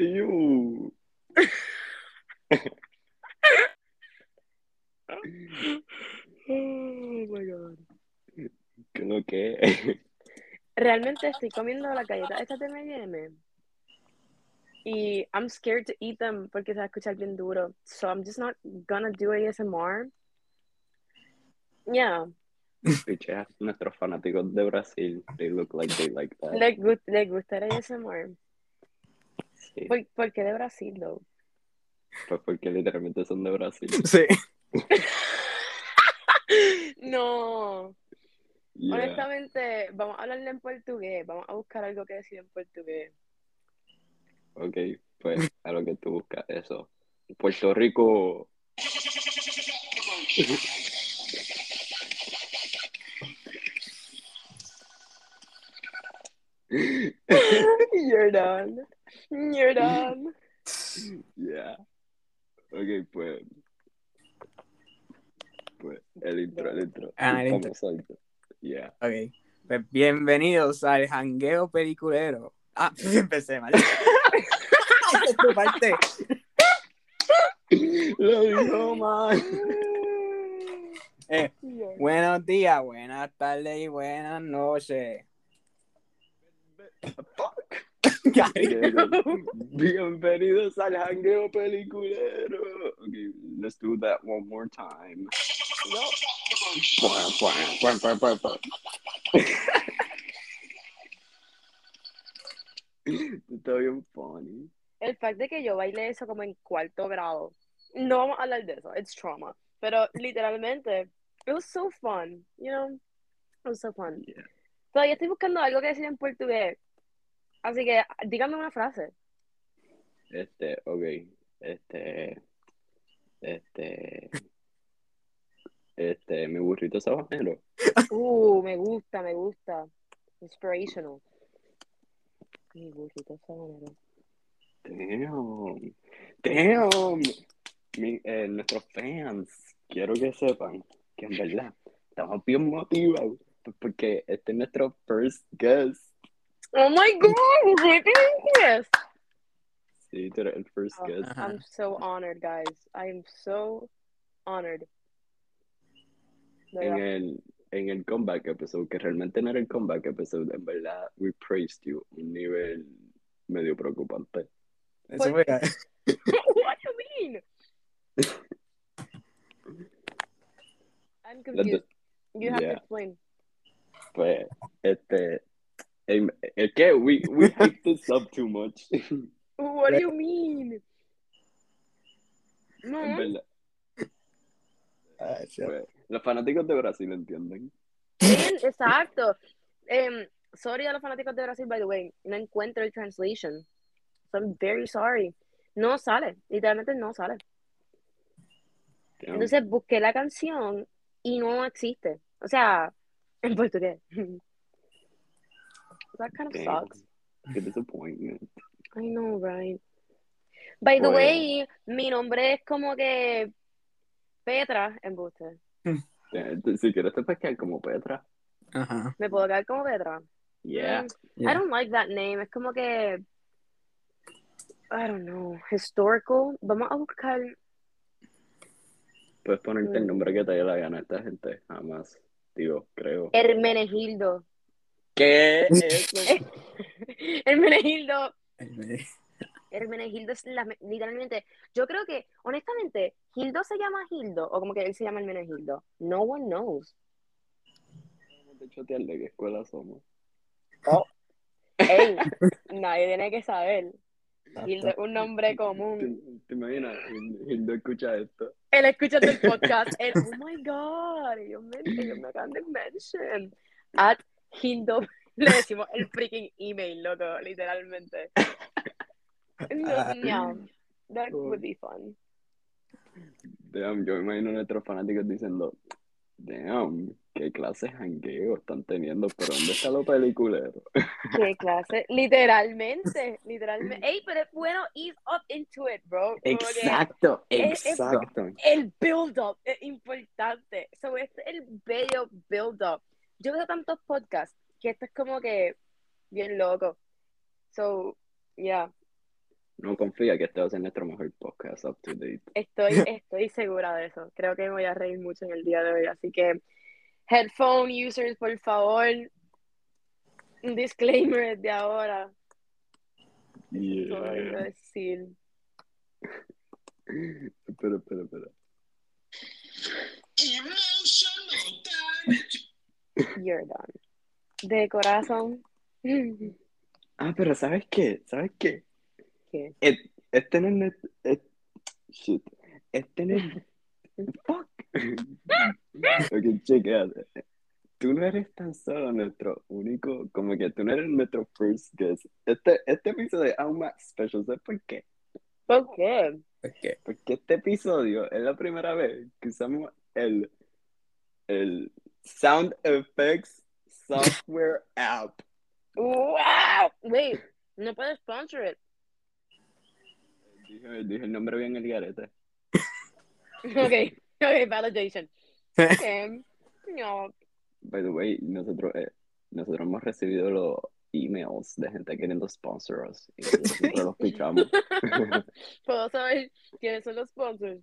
Ew. Oh my god. ¿Qué lo que? Realmente estoy comiendo las galletas estas de M&M. Y I'm scared to eat them porque se va a escuchar bien duro. So I'm just not gonna do ASMR. Yeah. Pichea, nuestros fanáticos de Brasil, they look like they like that. Les, gust les gusta el ASMR. Sí, ¿Por, por qué de Brasil, though? pues porque literalmente son de Brasil. Sí. No. Yeah. Honestamente, vamos a hablarle en portugués. Vamos a buscar algo que decir en portugués. Ok, pues a lo que tú buscas, eso. Puerto Rico. You're done. You're done. Yeah. Ok, pues. Pues el intro, el intro. Ah, el intro. Yeah. Ok. Pues bienvenidos al jangueo peliculero. Ah, empecé mal. Esa es tu parte. Lo dijo mal. Eh, buenos días, buenas tardes y buenas noches. Fuck. Bienvenidos al jangueo peliculero. Okay, let's do that one more time. Está bien funny. El fact de que yo baile eso como en cuarto grado. No vamos a hablar de eso. It's trauma. Pero literalmente, it was so fun. You know? It was so fun. Yeah. Todavía estoy buscando algo que decir en portugués. Así que dígame una frase. Este, ok. Este. Este. Este, mi burrito sabanero. Uh, me gusta, me gusta. Inspirational. Mi burrito sabanero. Damn. Damn. Mi- eh, nuestros fans, quiero que sepan que en verdad estamos bien motivados porque este es nuestro first guest. Oh my god, really? Yes. Sí, tú eres el first Oh, guest. Ajá. I'm so honored, guys. I am so honored. De En verdad. el, en el comeback episode, que realmente no era el comeback episode, en verdad, we praised you un nivel medio preocupante. Eso fue- eh. what do you mean? I'm confused. You have Yeah. to explain. Pues, este, em- es que we, we hyped this up too much. What do you mean? No. verdad, pues, los fanáticos de Brasil entienden. Bien, exacto. Em, sorry a los fanáticos de Brasil, by the way. No encuentro el translation. So I'm very sorry. No sale. Literalmente no sale. Damn. Entonces busqué la canción y no existe. O sea, en portugués. That kind of sucks. Qué disappointment. I know, right? By the Pues- way, mi nombre es como que Petra en Buster. Eh, Si quieres te puedes quedar como Petra. Ajá. ¿Me puedo quedar como Petra? Yeah. Mm, Yeah. I don't like that name. Es como que. I don't know. Historical. Vamos a buscar. Puedes ponerte el Mm. nombre que te dé la gana a esta gente. Jamás. Digo, creo. Hermenegildo. ¿Qué es eso? Hermenegildo. Hermenegildo es la, literalmente. Yo creo que, honestamente, Hildo se llama Hildo o como que él se llama Hermenegildo. No one knows. Vamos a chotear de qué escuela somos. Ey, nadie tiene que saber. Hildo es un nombre ¿Te, común. te imaginas? Hildo escucha esto. Él escucha el podcast. Él, oh my god, ellos me, ellos me acaban de mention. At Hildo. Le decimos el freaking email, loco, literalmente. No, yeah, that would be fun. Damn, yo me imagino a nuestros fanáticos diciendo, damn, qué clase de jangueo están teniendo, pero ¿dónde está lo peliculero? Qué clase. Literalmente, literalmente. Ey, pero es bueno ease up into it, bro. Como que Exacto, es- es- exacto. el build-up es importante. So, este es el bello build-up. Yo veo tantos podcasts que esto es como que bien loco. So, yeah. No confía que este va a ser nuestro mejor podcast up to date. Estoy, estoy segura de eso. Creo que me voy a reír mucho en el día de hoy. Así que, headphone users, por favor, un disclaimer de ahora. A Yeah. decir. Espera, espera, espera. Emotional damage. You're done. De corazón. Ah, pero ¿sabes qué? ¿Sabes qué? ¿Qué? Este no es... Shit. Este no es... Fuck. Ok, chequéate. Tú no eres tan solo nuestro único, como que tú no eres nuestro first guest. Este, este episodio es aún más special, ¿sabes por qué? ¿Por qué? Es que Porque este episodio es la primera vez que usamos el, el Sound Effects Software App. ¡Wow! Wait, no puedes sponsor it. Dije, dije el nombre bien el garete. Ok, ok, validation. Ok, no. By the way, nosotros, eh, nosotros hemos recibido los emails de gente queriendo sponsor us. Y nosotros los picamos. ¿Puedo saber quiénes son los sponsors?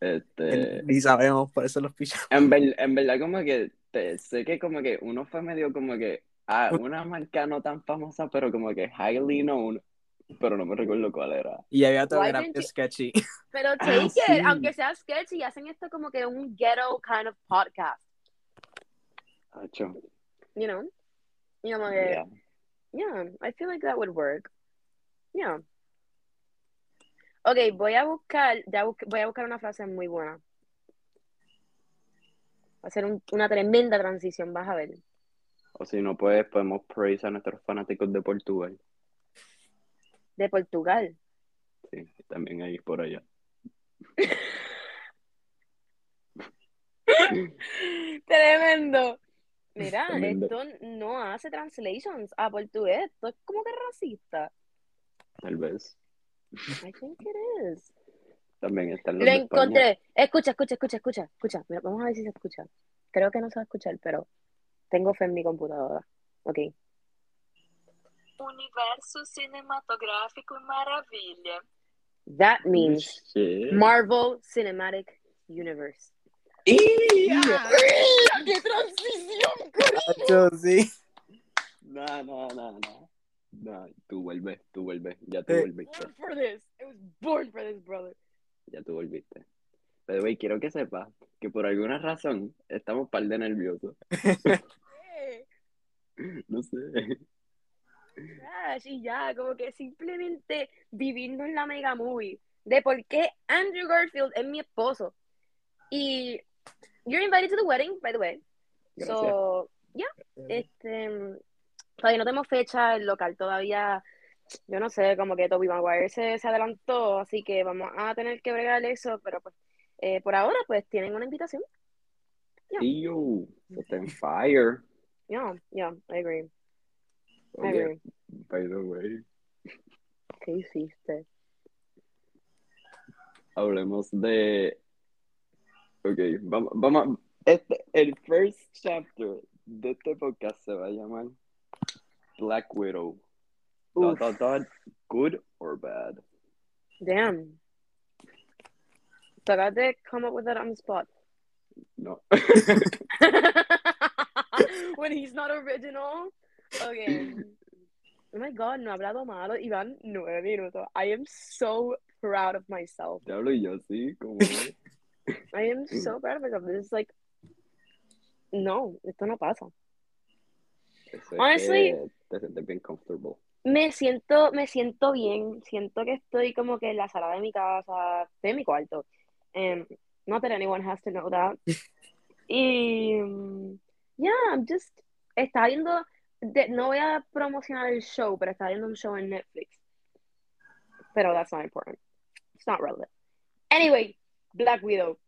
Este, ni sabemos, por eso los pichamos. en, ver- en verdad, como que te- sé que como que uno fue medio como que ah, una marca no tan famosa, pero como que highly known, pero no me recuerdo cuál era. Y había que era you- sketchy. Pero Ah, take it, sí. aunque sea sketchy, hacen esto como que un ghetto kind of podcast, Acho, you know? Y como que, yeah. yeah, I feel like that would work. Yeah. Ok, voy a buscar, ya voy a buscar una frase muy buena. Va a ser un- una tremenda transición, vas a ver. O si no, pues podemos praise a nuestros fanáticos de Portugal. De Portugal. Sí, también ahí por allá. Tremendo. Mira, Tremendo. esto no hace translations a portugués. Esto es como que racista. Tal vez. I think it is. También están los Lo España. encontré. Escucha, escucha, escucha, escucha, escucha. Mira, vamos a ver si se escucha. Creo que no se va a escuchar, pero tengo fe en mi computadora. Ok. Universo cinematográfico y maravilla. That means Shit. Marvel Cinematic Universe. ¡Ya! ¡Qué transición! Yo sí. No, no, no, no. No, tú vuelves, tú vuelves. Ya tú Eh. volviste. Born for this. I was born for this, brother. Ya tú volviste. Pero, güey, quiero que sepas que por alguna razón estamos par de nerviosos. No sé. Crash, y ya, como que simplemente viviendo en la mega movie de por qué Andrew Garfield es mi esposo. Y you're invited to the wedding, by the way. Gracias. So, yeah, este, todavía no tenemos fecha, el local todavía, yo no sé, como que Toby Maguire se, se adelantó, así que vamos a tener que bregar eso, pero pues, eh, por ahora, pues, tienen una invitación. Y yo, está en fire. Yeah, yeah, I agree, I Oye, agree. by the way, ¿Qué hiciste? hablemos de. Ok, vamos, vamos. Este, el first chapter de este podcast se va a llamar Black Widow. Dot, Uf. dot, dot, good or bad. Damn. So I to come up with that on the spot. No. when he's not original. Okay. Oh my god, no he hablado malo. Iván, nueve minutos. I am so proud of myself. Te hablo yo así, como. I am so proud of myself. This is like. No, esto no pasa. Eso es Honestly- que te sientes bien comfortable. Me siento, me siento bien. Siento que estoy como que en la sala de mi casa, estoy en mi cuarto. Um, not that anyone has to know that. Y. um, Yeah, I'm just. Estaba viendo. de- no voy a promocionar el show, pero estaba viendo un show en Netflix. Pero that's not important. It's not relevant. Anyway, Black Widow.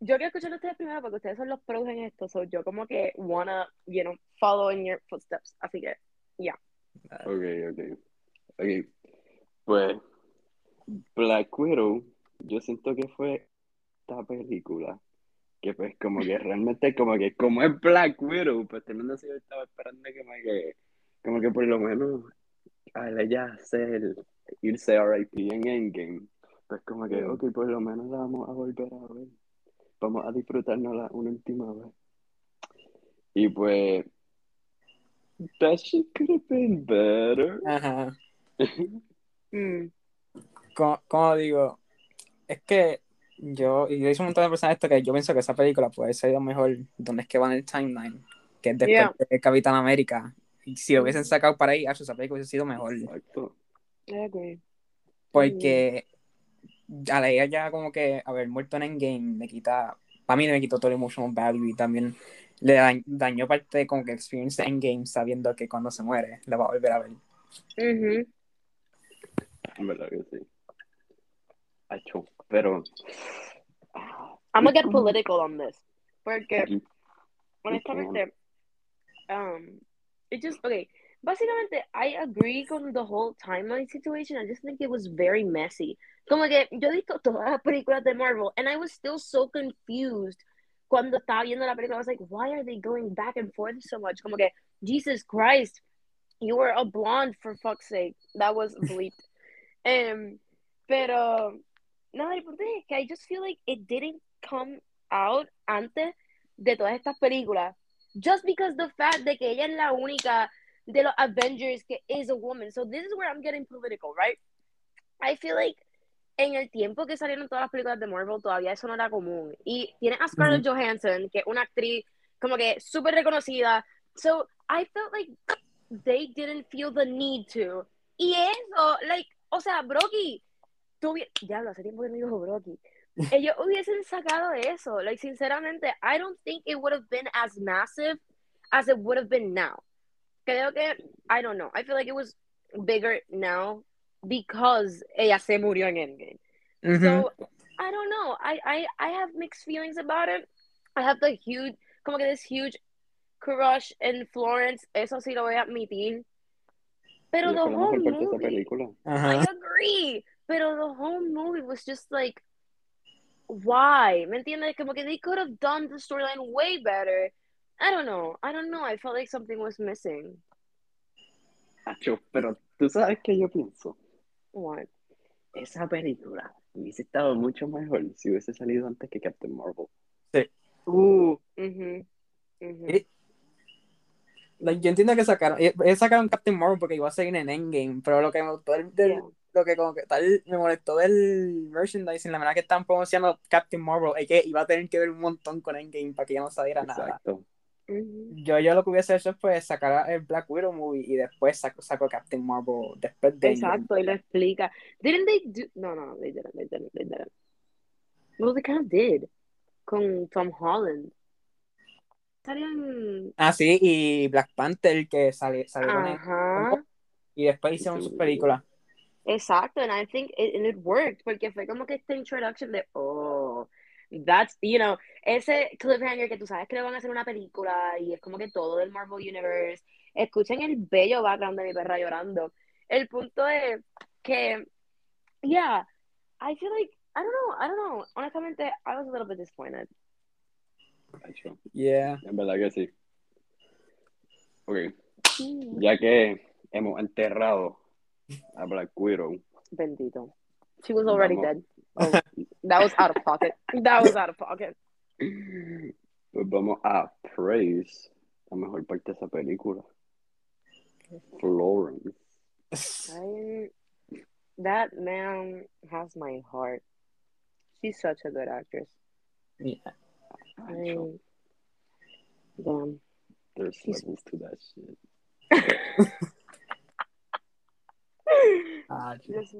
Yo quiero escuchar a ustedes primero porque ustedes son los pros en esto. So yo como que wanna, you know, follow in your footsteps. Así que, Ok, ok. Ok. Pues, Black Widow, yo siento que fue esta película que pues como que realmente como que como es Black Widow, pues teniendo así yo estaba esperando que como que, como que por lo menos al ella hacer irse RIP en Endgame, pues como que, ok, por lo menos la vamos a volver a ver. Vamos a disfrutarnos la una última vez. Y pues, that shit could have been better. Ajá. Mm. Como, como digo, es que yo, y yo hice un montón de personas esto que yo pienso que esa película puede ser lo mejor donde es que va en el timeline, que es después Yeah. de Capitán América. Y si lo hubiesen sacado para ahí, ah, esa película hubiese sido mejor. Exacto. I agree. Porque a la ella ya como que haber muerto en Endgame le quita, para mí me quitó todo el emotional value y también le da- dañó parte de como que experience de Endgame sabiendo que cuando se muere la va a volver a ver. Ujú. En verdad que sí. Acho, pero. I'm gonna get political on this. Porque, honestamente, um, it just, okay, básicamente, I agree con the whole timeline situation. I just think it was very messy. Como que yo he visto todas las películas de Marvel, and I was still so confused cuando estaba viendo la película. I was like, why are they going back and forth so much? Como que, Jesus Christ, you were a blonde for fuck's sake. That was bleeped. um, pero, no, el punto es que I just feel like it didn't come out antes de todas estas películas. Just because the fact de que ella es la única de los Avengers que is a woman. So this is where I'm getting political, right? I feel like en el tiempo que salieron todas las películas de Marvel todavía eso no era común. Y tiene a Scarlett Johansson, que es una actriz como que súper reconocida. So I felt like they didn't feel the need to. Y eso, like, o sea, Brocky, tú hubi- diablo, hace tiempo que no digo Brocky. Ellos hubiesen sacado eso. Like, sinceramente, I don't think it would have been as massive as it would have been now. Creo que, I don't know. I feel like it was bigger now because ella se murió en Endgame. Ujú. So, I don't know. I, I, I have mixed feelings about it. I have the huge, como que this huge crush in Florence. Eso sí lo voy a admitir. Pero y the fue la whole mejor parte de esa movie, película. Ajá. I agree. Pero the whole movie was just like, why? ¿Me entiendes? Como que they could have done the storyline way better. I don't know. I don't know. I felt like something was missing. Acho, pero tú sabes que yo pienso. What? Esa película hubiese estado mucho mejor si hubiese salido antes que Captain Marvel. Uh. Mhm. Mhm. Y- Like, yo entiendo que sacaron, eh, eh, sacaron Captain Marvel porque iba a seguir en Endgame, pero lo que me gustó del, del- Yeah. lo que como que tal me molestó del merchandising, la manera que están promocionando Captain Marvel, es que iba a tener que ver un montón con Endgame para que ya no saliera nada. Exacto. Yo, yo lo que hubiese hecho pues sacar el Black Widow movie y después saco, saco Captain Marvel después de. Exacto, y lo explica. Didn't they do? No, no, they didn't. They didn't. They didn't. Well, they kind of did. Con Tom Holland. Salían. Ah, sí, y Black Panther que sale, salieron en- Ajá. y después hicieron sus películas. Exacto, and I think it, and it worked porque fue como que esta introduction de oh, that's, you know, ese cliffhanger que tú sabes que le van a hacer una película y es como que todo del Marvel Universe. Escuchen el bello background de mi perra llorando. El punto es que, yeah, I feel like, I don't know, I don't know. Honestamente, I was a little bit disappointed. Yeah. en verdad que sí. Ok, Mm. ya que hemos enterrado a Black Widow, Bendito. She was already Vamos. dead. Oh, that was out of pocket. That was out of pocket. pues vamos a praise la mejor parte de esa película. Florence. I, that man has my heart. She's such a good actress. Yeah. I, damn. there's She's- levels to that shit. Ah, Just-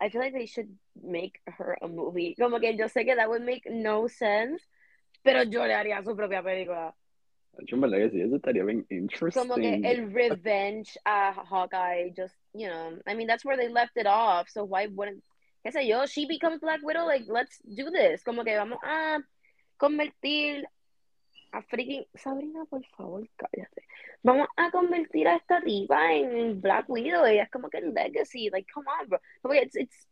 I feel like they should make her a movie. Como que yo sé que that would make no sense, pero yo le haría su propia película. En verdad que sí, eso estaría bien interesting. Como que el revenge a Hawkeye, just, you know, I mean, that's where they left it off, so why wouldn't, qué sé yo, she becomes Black Widow, like, let's do this. Como que vamos a convertir a freaking, Sabrina, por favor, cállate. Vamos a convertir a esta tipa en Black Widow, ella es como que el legacy, like, come on, bro. Como que it's, it's,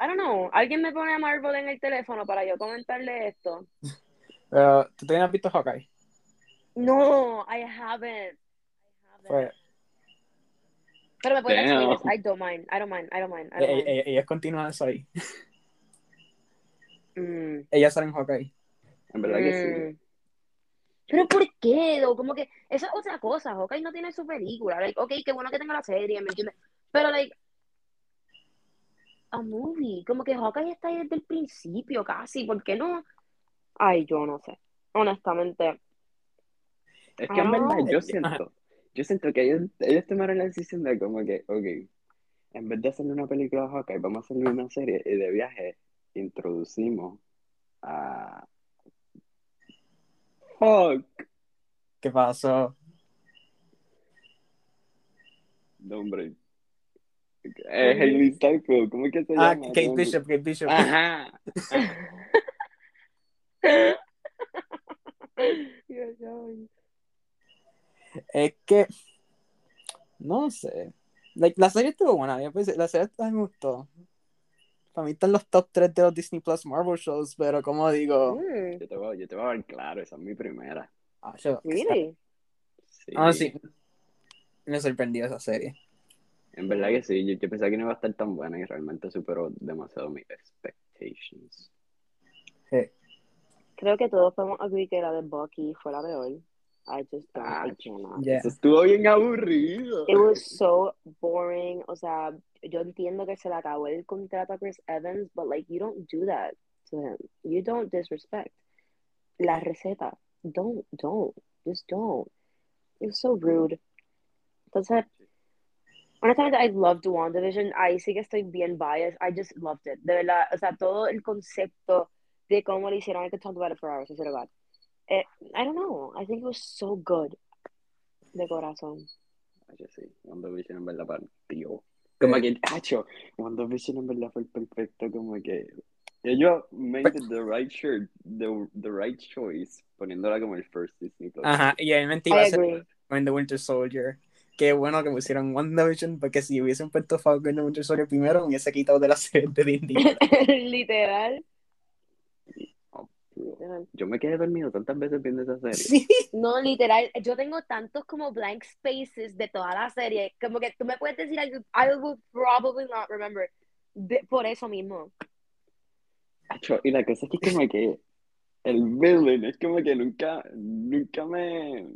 I don't know, alguien me pone a Marvel en el teléfono para yo comentarle esto. Pero, ¿tú has visto Hawkeye? No, I haven't. I haven't. Pues, Pero me puedes this. I don't mind. I don't mind. I don't mind. I Eh, don't mind. eh, Ellas continúan eso ahí. Mm, Ellas salen Hawkeye. En verdad que sí. Pero ¿por qué? though? Como que esa es otra cosa. Hawkeye no tiene su película. Like, ok, qué bueno que tenga la serie, ¿me entiendes? Pero, like, a movie. Como que Hawkeye está ahí desde el principio casi. ¿Por qué no? Ay, yo no sé. Honestamente. Es que en verdad yo siento, yo siento que ellos, ellos tomaron la decisión de como que, ok, en vez de hacerle una película de Hawkeye, vamos a hacerle una serie y de viaje introducimos a Hawk, ¿Qué pasó? nombre. Eh, Hailey Steinfeld, ¿cómo es que se Ah, llama? Kate ¿Cómo- Bishop, Kate Bishop. Ajá. Es que. No sé. Like, la serie estuvo buena. la serie me gustó. Para mí están los top 3 de los Disney Plus Marvel shows, pero como digo. Mm, Yo te voy, yo te voy a ver claro, esa es mi primera. Ah, yo- really? Sí. Ah, sí. Me sorprendió esa serie. En verdad que sí, yo, yo pensaba que no iba a estar tan buena y realmente superó demasiado mis expectations. Creo que todos podemos agree que la de Bucky fue la peor. I just don't. Ah, I cannot. Yeah. Eso estuvo bien aburrido. It was so boring. O sea, yo entiendo que se le acabó el contrato a Chris Evans, but like you don't do that to him. You don't disrespect. La receta. Don't, don't. Just don't. It was so rude. Entonces, honestamente, I loved WandaVision. Ahí sí que estoy bien biased. I just loved it. De verdad, o sea, todo el concepto de cómo lo hicieron. I could talk about it for hours, I swear to God. Eh, I don't know. I think it was so good. De corazón. Hacho, sí, WandaVision en verdad partió. Como que, hacho, WandaVision en verdad fue el perfecto, como que ellos made the right shirt, the, the right choice, poniéndola como el first Disney Plus. Ajá, y obviamente iba I a ser and the Winter Soldier. Qué bueno que pusieron WandaVision, porque si hubiesen puesto Falcon the Winter Soldier primero, me hubiese quitado de la serie de Disney. Literal. Literal. Yo me quedé dormido tantas veces viendo esa serie. sí. No, literal, yo tengo tantos como blank spaces de toda la serie, como que tú me puedes decir algo, I would probably not remember, de- por eso mismo. Y la cosa es que como que el villain es como que nunca, nunca me,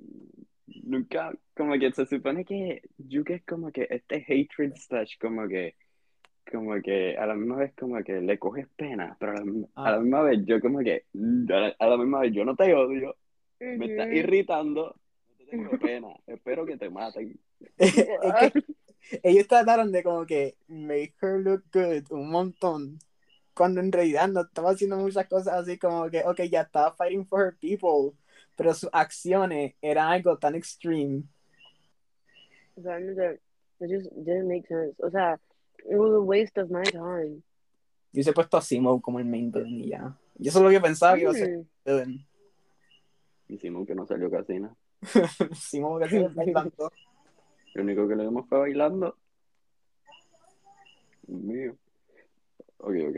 nunca, como que se supone que Yuka es como que este hatred slash como que, como que a la misma vez como que le coges pena, pero a la, misma- a la Ah. misma vez yo como que, a la, a la misma vez yo no te odio, me estás irritando, no te tengo pena, espero que te maten. es que ellos trataron de como que make her look good un montón. Cuando en realidad no estaba haciendo muchas cosas así como que, ok, ya estaba fighting for her people, pero sus acciones eran algo tan extreme. Realmente, it just didn't make sense. O sea, it was a waste of my time. Yo hubiese puesto a Simo como el main villain y ya. Yo eso es lo que pensaba que iba a ser Mm. villain. Hicimos que no salió casi nada. Simo que se bailando. Lo único que le vimos fue bailando. Mío. Ok, ok.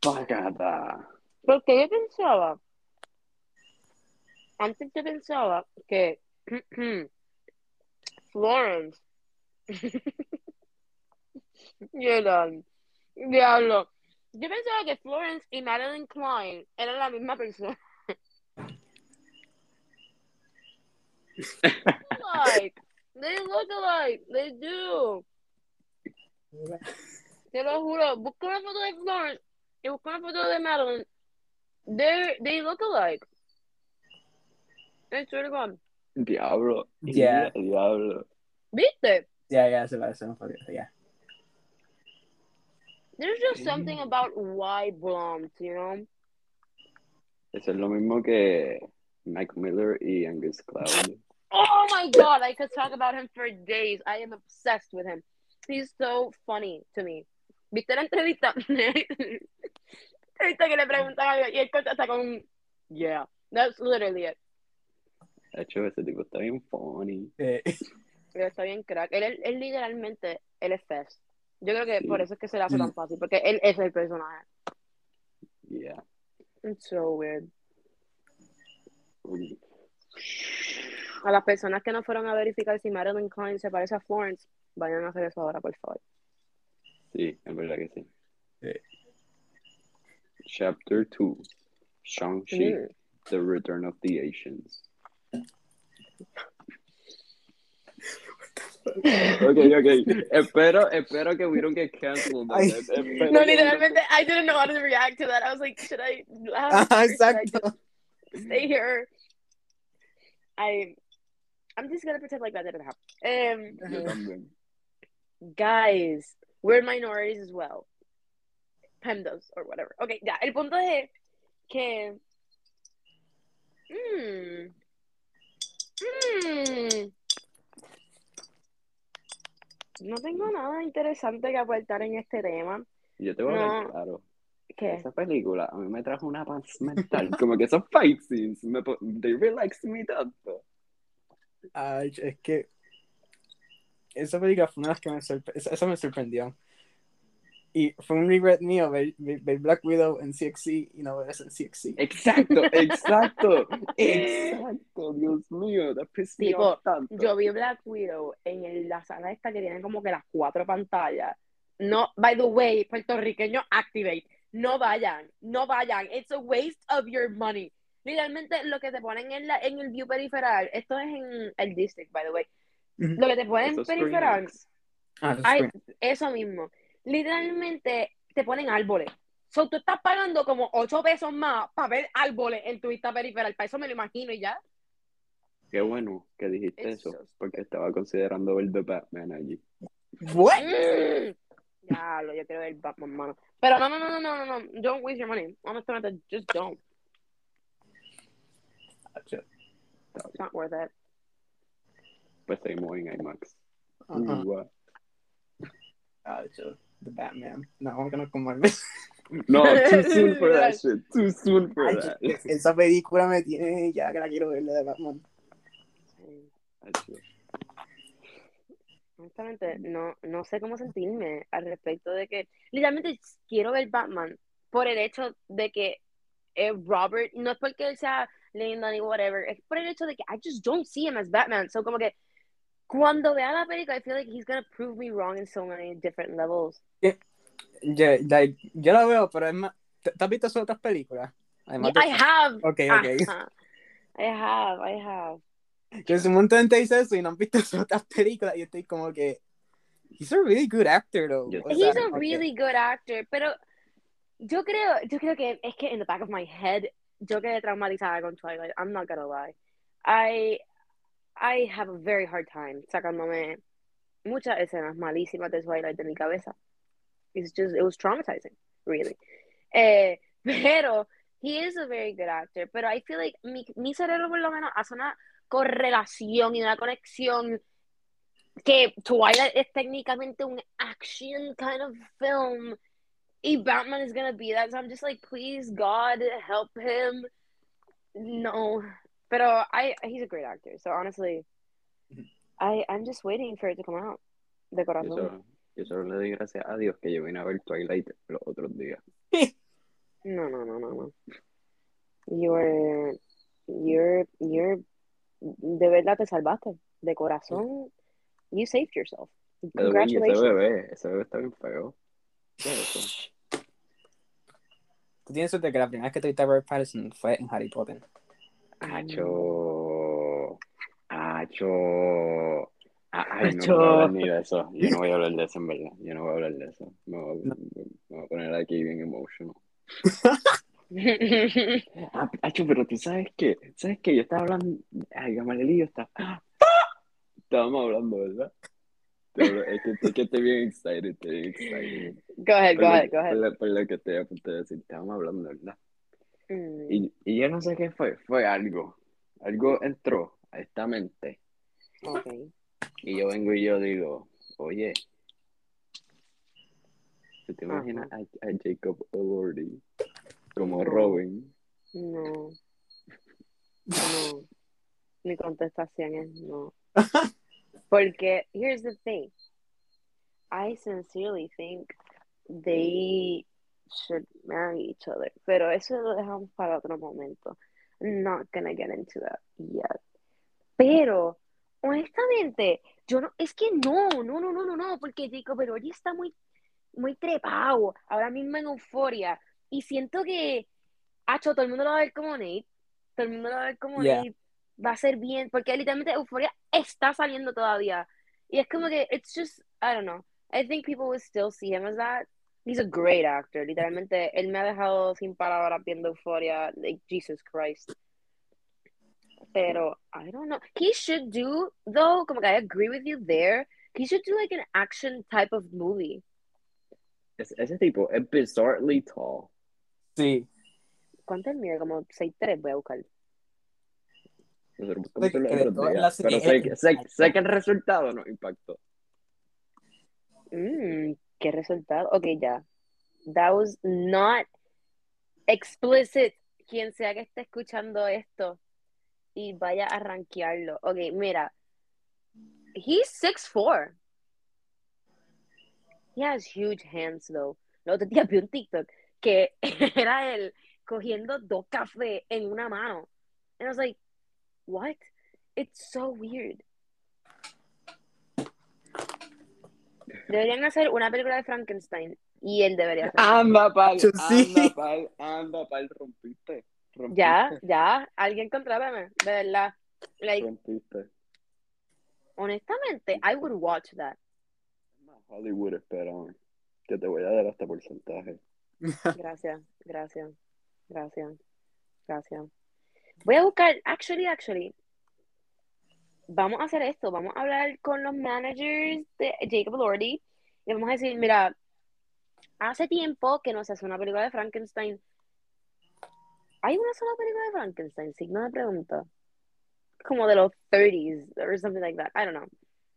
Pacata. Porque yo pensaba, antes yo pensaba que Florence, Diablo, diablo, yo pensaba que Florence y Madeline Klein eran la misma persona. like, they look alike, they do. Te lo juro, busca una foto de Florence y busca una foto de Madeline. They they look alike. I swear to God. Diablo. Yeah. Diablo. ¿Viste? Ya, ya, se parece un poquito, ya. There's just something about white blondes, you know? Eso es lo mismo que Mike Miller y Angus Cloud. Oh my God, I could talk about him for days. I am obsessed with him. He's so funny to me. ¿Viste la entrevista? entrevista que le preguntan algo y él contesta con yeah. That's literally it. De hecho, ese tipo está bien funny. Eh, Pero está bien crack. Él, él, él literalmente, él es Fest. Yo creo que Sí. por eso es que se le hace tan fácil, porque él es el personaje. Yeah. It's so weird. A las personas que no fueron a verificar si Madeline Klein se parece a Florence, Vayan a hacer eso ahora, por favor. Sí, en verdad que sí. Sí. Chapter 2. Shang-Chi, Mm. The Return of the Asians. Ok, ok. Espero, espero que we don't get canceled. Ay. Espero No, que- literalmente, I didn't know how to react to that. I was like, should I laugh? Ajá, or I stay here? I, I'm just gonna pretend like that didn't happen. Um, guys, we're minorities as well. Pandas or whatever. Okay, ya, el punto es que. Mm, mm, no tengo nada interesante que aportar en este tema. Yo te voy a hablar No. claro. ¿Qué? Esa película a mí me trajo una paz mental. Como que esos fight scenes, me, they relax me tanto. Ay, es que esa película fue una de las que me. Esa, esa me sorprendió. Y fue un regret mío ver, ver- Black Widow en CXC y no ver eso en CXC. Exacto, exacto, exacto. Dios mío, that pissed me Tipo, off tanto. Yo vi Black Widow en el- la sala esta que tiene como que las cuatro pantallas. No, by the way, puertorriqueño, activate. No vayan, no vayan. It's a waste of your money. Literalmente lo que te ponen en, la, en el view periferal, esto es en el district, by the way. Ujú. Lo que te ponen en Esos periferal. Ah, eso mismo. Literalmente te ponen árboles. So, tú estás pagando como 8 pesos más para ver árboles en tu vista periferal. Para eso me lo imagino y ya. Qué bueno que dijiste It's eso, so porque estaba considerando ver The Batman allí. What? Mm. Ya, lo, yo quiero ver Batman, mano. Pero no, no, no, no, no, no, no. Don't waste your money. Honestamente, just don't. It's not worth it. Pues seguimos en IMAX. Uh, uh. Ah, yo- The Batman. No, I'm gonna comer. No, too soon for that shit. Too soon for Ay, that. esa película me tiene ya que la quiero ver la de Batman. Honestamente, no, no sé cómo sentirme al respecto de que literalmente quiero ver Batman por el hecho de que eh, Robert, no es porque él sea lindo ni whatever, es por el hecho de que I just don't see him as Batman. So como que cuando vea la película, I feel like he's gonna prove me wrong in so many different levels. Yo, like, yo la veo, pero es más. ¿Te, te has visto sus otras películas? Además Yeah, de- I have. Ok, ok. Ajá. I have, I have. Que un montón de gente dice eso y no han visto sus otras películas y estoy como que. He's a really good actor, though. Yo- He's sea, a como que- really good actor, pero yo creo, yo creo que es que in the back of my head, yo quedé traumatizada con Twilight. I'm not gonna lie. I, I have a very hard time sacándome muchas escenas malísimas de Twilight de mi cabeza. It's just, it was traumatizing, really. Eh, pero he is a very good actor, pero I feel like mi, mi cerebro por lo menos hace una correlación y una conexión que Twilight es técnicamente un action kind of film y Batman is gonna be that so I'm just like please God help him no pero I he's a great actor so honestly I I'm just waiting for it to come out de Yo corazón solo, yo solo le doy gracias a Dios que yo vine a ver Twilight los otros días. no no no no no you're you're you're de verdad te salvaste de corazón you saved yourself güey, ese congratulations bebé, ese bebé está bien feo. ¿Qué es eso? Tú tienes suerte que la primera vez que te viste a Robert Pattinson fue en Harry Potter. Acho. Acho. Ay, no Acho. voy a hablar ni de eso. Yo no voy a hablar de eso, en verdad. Yo no voy a hablar de eso. Me voy, No. me voy a poner aquí bien emotional. Ah, Acho, pero tú sabes qué. ¿Sabes qué? Yo estaba hablando. Ay, Gamaliel y yo estaba. Estábamos hablando, ¿verdad? Es que, es que estoy bien excited, estoy bien excited. go ahead Por go lo- ahead go Por ahead lo, por lo que estoy a punto de decir, estábamos hablando, ¿verdad? Mm. Y, y yo no sé qué fue, fue algo. Algo entró a esta mente. okay Y yo vengo y yo digo, oye, ¿tú te imaginas a, a Jacob Elordi como No. Robin? No. No. Mi contestación es no. Porque, here's the thing. I sincerely think they should marry each other. Pero eso lo dejamos para otro momento. I'm not gonna get into that yet. Pero, honestamente, yo no, es que no, no, no, no, no, no, porque Jacob Elordi está muy, muy trepado ahora mismo en euforia. Y siento que, hacho, todo el mundo lo va a ver como Nate. Todo el mundo lo va a ver como Yeah. Nate. Va a ser bien, porque literalmente euforia está saliendo todavía. Y es como que, it's just, I don't know. I think people will still see him as that. He's a great actor. Literalmente, él me ha dejado sin palabras viendo euforia. Like, Jesus Christ. Pero, I don't know. He should do, though, como que I agree with you there. He should do like an action type of movie. Es- ese tipo es bizarrely tall. Sí. ¿Cuánto es mide? Como 6'3 voy a buscar. Las Pero sé, sé, sé que el resultado nos impactó. Mmm, qué resultado. Ok, ya. That was not explicit. Quien sea que esté escuchando esto y vaya a rankearlo. Ok, mira. He's 6'4. He has huge hands, though. El otro día vi un TikTok que era él cogiendo dos cafés en una mano. And I was like, what? It's so weird. Deberían hacer una película de Frankenstein y él debería hacer. Anda pal, Yo sí. anda pal, anda pal, rompiste. rompiste Ya, ya, alguien contrátame, de verdad. Like, Rompiste. honestamente, I would watch that. Más Hollywood, espérame. Que te voy a dar hasta porcentaje. Gracias, gracias, gracias, gracias. Voy a buscar, actually, actually, vamos a hacer esto, vamos a hablar con los managers de Jacob Lordy y vamos a decir, mira, hace tiempo que no se hace una película de Frankenstein. ¿Hay una sola película de Frankenstein? Signo de pregunta. Como de los 30s or something like that. I don't know.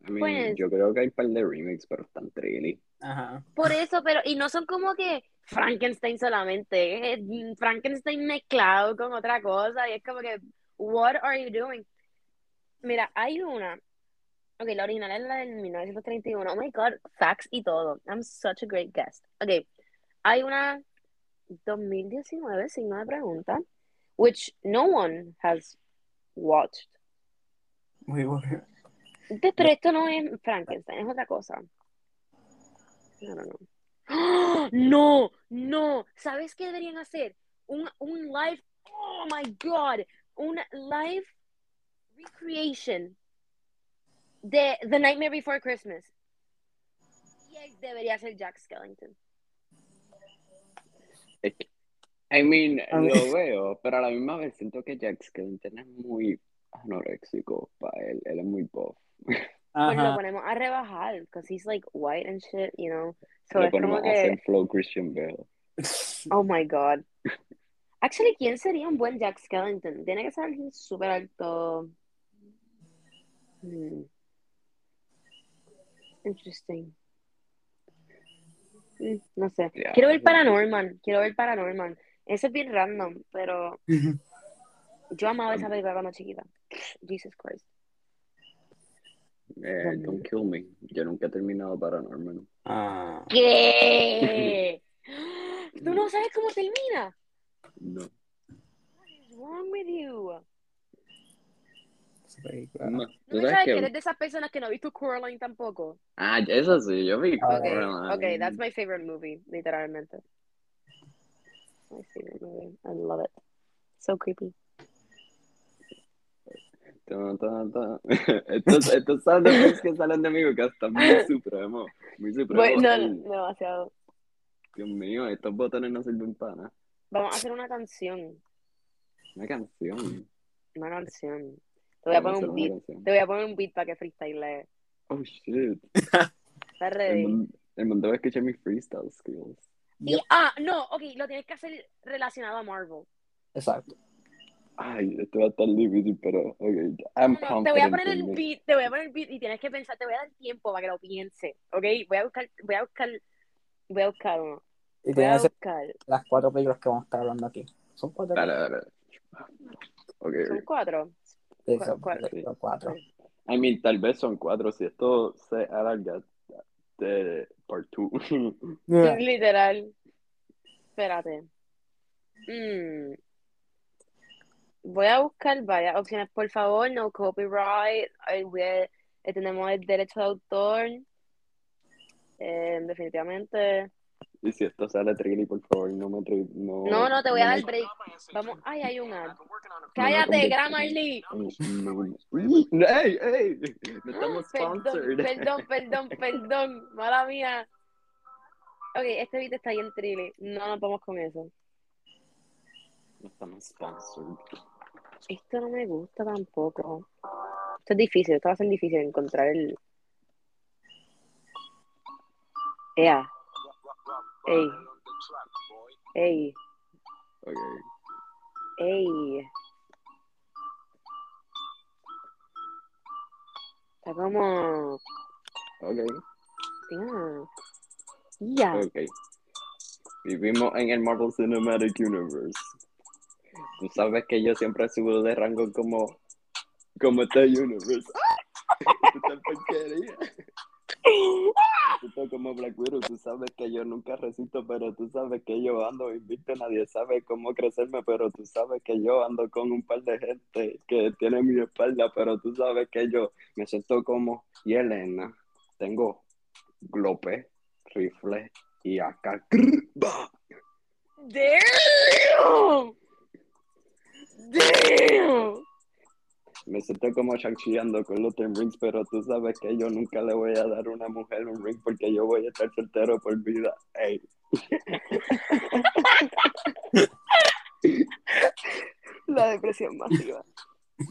I mean, Pues- yo creo que hay un par de remakes, pero están trilly. Ajá. Por eso, pero, y no son como que Frankenstein solamente, es Frankenstein mezclado con otra cosa, y es como que, what are you doing? Mira, hay una, ok, la original es la del 1931, oh my god, facts y todo, I'm such a great guest. Ok, hay una 2019, signo de pregunta, which no one has watched. Muy bueno. Pero esto no es Frankenstein, es otra cosa. No, no, no. ¡Ah! No, no. ¿Sabes qué deberían hacer? Un, un live. Oh my God. Un live recreation de The Nightmare Before Christmas. Y él debería ser Jack Skellington. I mean, A lo veo, pero a la misma vez siento que Jack Skellington es muy anoréxico para él. Él es muy buff. Pues lo ponemos a rebajar, because he's like white and shit, you know. So como ponemos a que. hacer flow Christian Bale. Oh my God. Actually, ¿quién sería un buen Jack Skellington? Tiene que ser alguien súper alto. Hmm. Interesting. Mm, no sé. Quiero ver ya. Paranorman. Quiero ver Paranorman. Eso es bien random, pero yo amaba esa película cuando chiquita. Jesus Christ. Eh, don't kill me. Yo nunca he terminado Paranormal. Ah. ¿Qué? ¿Tú no sabes cómo termina? No. What is wrong with you? Película. no. ¿No ¿Tú me sabes sabes que eres de esas personas que no ha visto Coraline tampoco? Ah, eso sí, yo vi Ok, Okay, Coraline. okay, that's my favorite movie, literalmente. My favorite movie. I love it. So creepy. Estos, estos sound effects que salen de mi boca están muy supremos. Muy supremos. Bueno, no, demasiado. Dios mío, estos botones no sirven para nada. Vamos a hacer una canción. Una canción. Una canción. Te voy a poner un beat. canción. Te voy a poner un beat para que freestyle. Oh shit. ¿Estás El ready? mundo, el mundo va a escuchar mis freestyle skills. Y, ah, no, ok, lo tienes que hacer relacionado a Marvel. Exacto. Ay, esto va a estar difícil, pero ok. I'm No, no, te voy a poner el beat, te voy a poner el beat y tienes que pensar, te voy a dar tiempo para que lo piense, ¿ok? Voy a buscar, voy a buscar, voy a buscar uno. Y Voy a buscar. las cuatro películas que vamos a estar hablando aquí. Son cuatro. Dale, dale. Ok. Son cuatro. Sí, ¿Cuál- son cuál? son cuatro. I mean, tal vez son cuatro. Si esto se alarga de part two. Yeah. Literal. Espérate. Mm. Voy a buscar varias opciones, por favor, no copyright. Eh, tenemos el derecho de autor. Eh, definitivamente. Y si esto sale Trini, por favor, no me tri- no, No, no, te voy a me- dar break. Vamos. Ay, hay un ad. me Cállate, Grammarly. en- no, no. ¡Ey, ey! No estamos Perdón, sponsored. perdón, perdón, perdón. Mala mía. Ok, este beat está bien trilly. No nos vamos con eso. No estamos sponsored. Esto no me gusta tampoco. Esto es difícil, esto va a ser difícil encontrar el. Ea. Ey. Ey. Ok. Ey. Está como. Ok. Ya. Ya. Ok. Vivimos en el Marvel Cinematic Universe. Tú sabes que yo siempre subo de rango como, como este universe. Esta porquería. Tú como Black Widow, tú sabes que yo nunca resisto, pero tú sabes que yo ando invicto, nadie sabe cómo crecerme, pero tú sabes que yo ando con un par de gente que tiene mi espalda, pero tú sabes que yo me siento como Yelena, tengo glope, rifle y acá. Damn. Damn. Me siento como Shang-Chi ando con los Ten Rings, pero tú sabes que yo nunca le voy a dar a una mujer un ring porque yo voy a estar soltero por vida. Ey. La depresión masiva.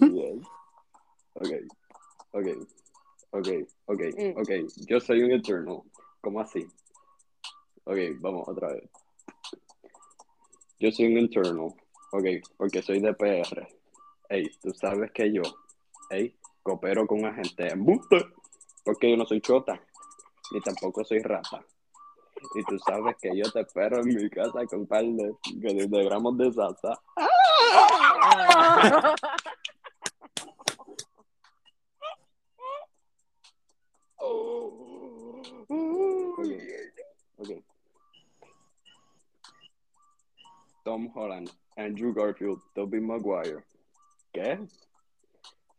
Yes. Ok, ok, ok, ok, Mm. ok. Yo soy un Eternal. ¿Cómo así? Ok, vamos otra vez. Yo soy un Eternal. Ok, porque soy de PR. Ey, tú sabes que yo, ey, coopero con agente embuste. Porque yo no soy chota, ni tampoco soy rata. Y tú sabes que yo te espero en mi casa con par de, de, salsa. Ok, ok. Tom Holland, Andrew Garfield, Tobey Maguire. ¿Qué?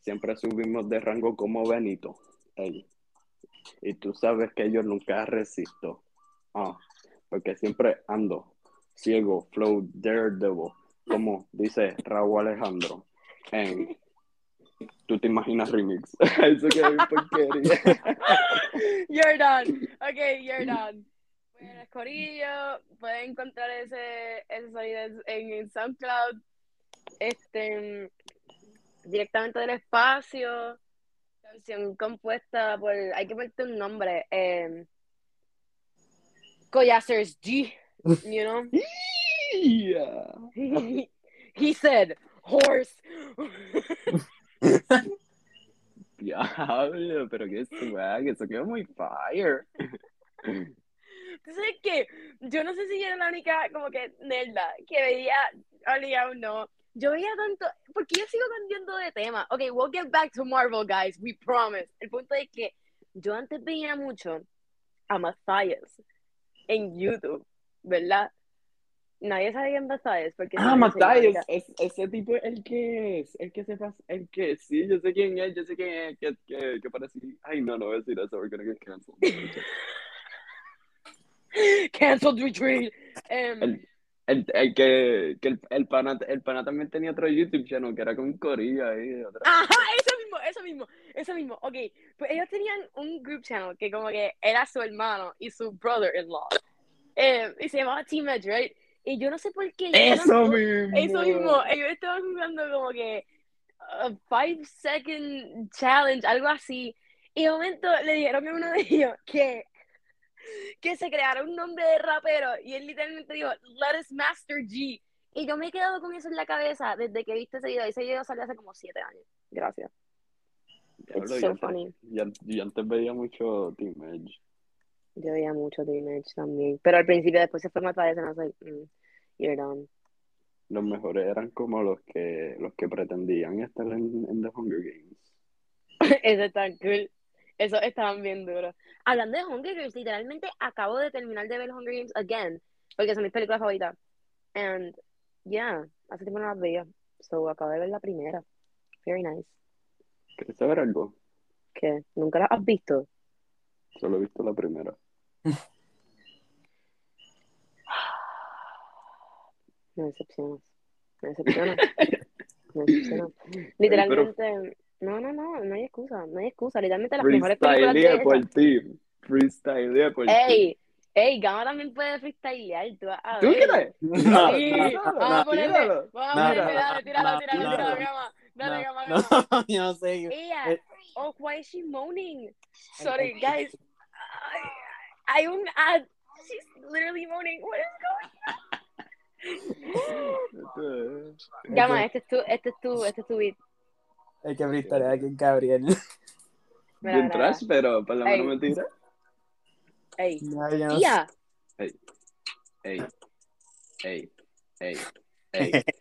Siempre subimos de rango como Benito. Ey. Y tú sabes que yo nunca resisto. Ah, porque siempre ando ciego, flow, daredevil, como dice Raúl Alejandro. En ¿Tú te imaginas remix? Eso que es porquería. You're done. Ok, you're done. Pues, Corillo, pueden encontrar ese, ese sonido en SoundCloud. Este, directamente del espacio. Canción compuesta por. Hay que ponerte un nombre. Eh, G. You know? Yeah. he, he said, horse. Diablo, pero qué swag, eso quedó muy fire. ¿Tú sabes qué? Yo no sé si era la única como que nerda que veía obligado no. Yo veía tanto, porque yo sigo cambiando de tema. Ok, we'll get back to Marvel, guys, we promise. El punto es que yo antes veía mucho a Matthias en YouTube, ¿verdad? Nadie sabe quién Matthias porque Ah, Matthias, es, ese tipo es el que es, el que se pasa, el que sí, yo sé quién es, yo sé quién es, que, que, que parece, ay no, no voy a decir eso, we're gonna get canceled. Cancelled retreat. Em, El, el, el que, que el, el, pana, el pana también tenía otro YouTube channel que era con Corea ahí. Otra... Ajá, eso mismo, eso mismo, eso mismo. Ok, pues ellos tenían un group channel que como que era su hermano y su brother-in-law. Eh, y se llamaba Team Edge, right? Y yo no sé por qué. Eso mismo. Eso mismo. Ellos estaban jugando como que a five second challenge, algo así. Y de momento le dijeron a uno de ellos que, que se creara un nombre de rapero. Y él literalmente dijo, Let us Master G. Y yo me he quedado con eso en la cabeza desde que viste ese video. Ese video salió hace como siete años. Gracias. It's yo so antes- funny. Yo, yo antes veía mucho Team Edge. Yo veía mucho Team Edge también. Pero al principio después se fue más para eso. No sé. mm, you're done. Los mejores eran como los que los que pretendían estar en, en The Hunger Games. Eso es tan cool. Eso estaban bien duros. Hablando de Hunger Games, literalmente acabo de terminar de ver Hunger Games again, porque son mis películas favoritas. And, yeah, hace tiempo no las veía. So, acabo de ver la primera. Very nice. ¿Quieres saber algo? ¿Qué? ¿Nunca la has visto? Solo he visto la primera. Me decepcionas. Me decepcionas. Me decepcionas. Literalmente, no, no, no, no hay excusa, no hay excusa. Literalmente las mejores películas de Freestyle por esas. ti. Freestyle por ti. Ey, ey, Gama también puede freestylear. Tú, a ¿Tú crees? No, Sí, no, vamos a ponerle, vamos a ponerle, dale, tíralo, tíralo, tíralo. Gama. Dale, Gama, Gama. yo no sé. Ella, Eh, oh, why is she moaning? Sorry, guys. Hay un ad. She's literally moaning. What is going Gama, este es tu, este es tu, este es tu beat. Hay que freestyle aquí en Gabriel. Bien trash, pero por lo menos Ey. me tira. Ey, No, tía. Ey, ey, ey, ey.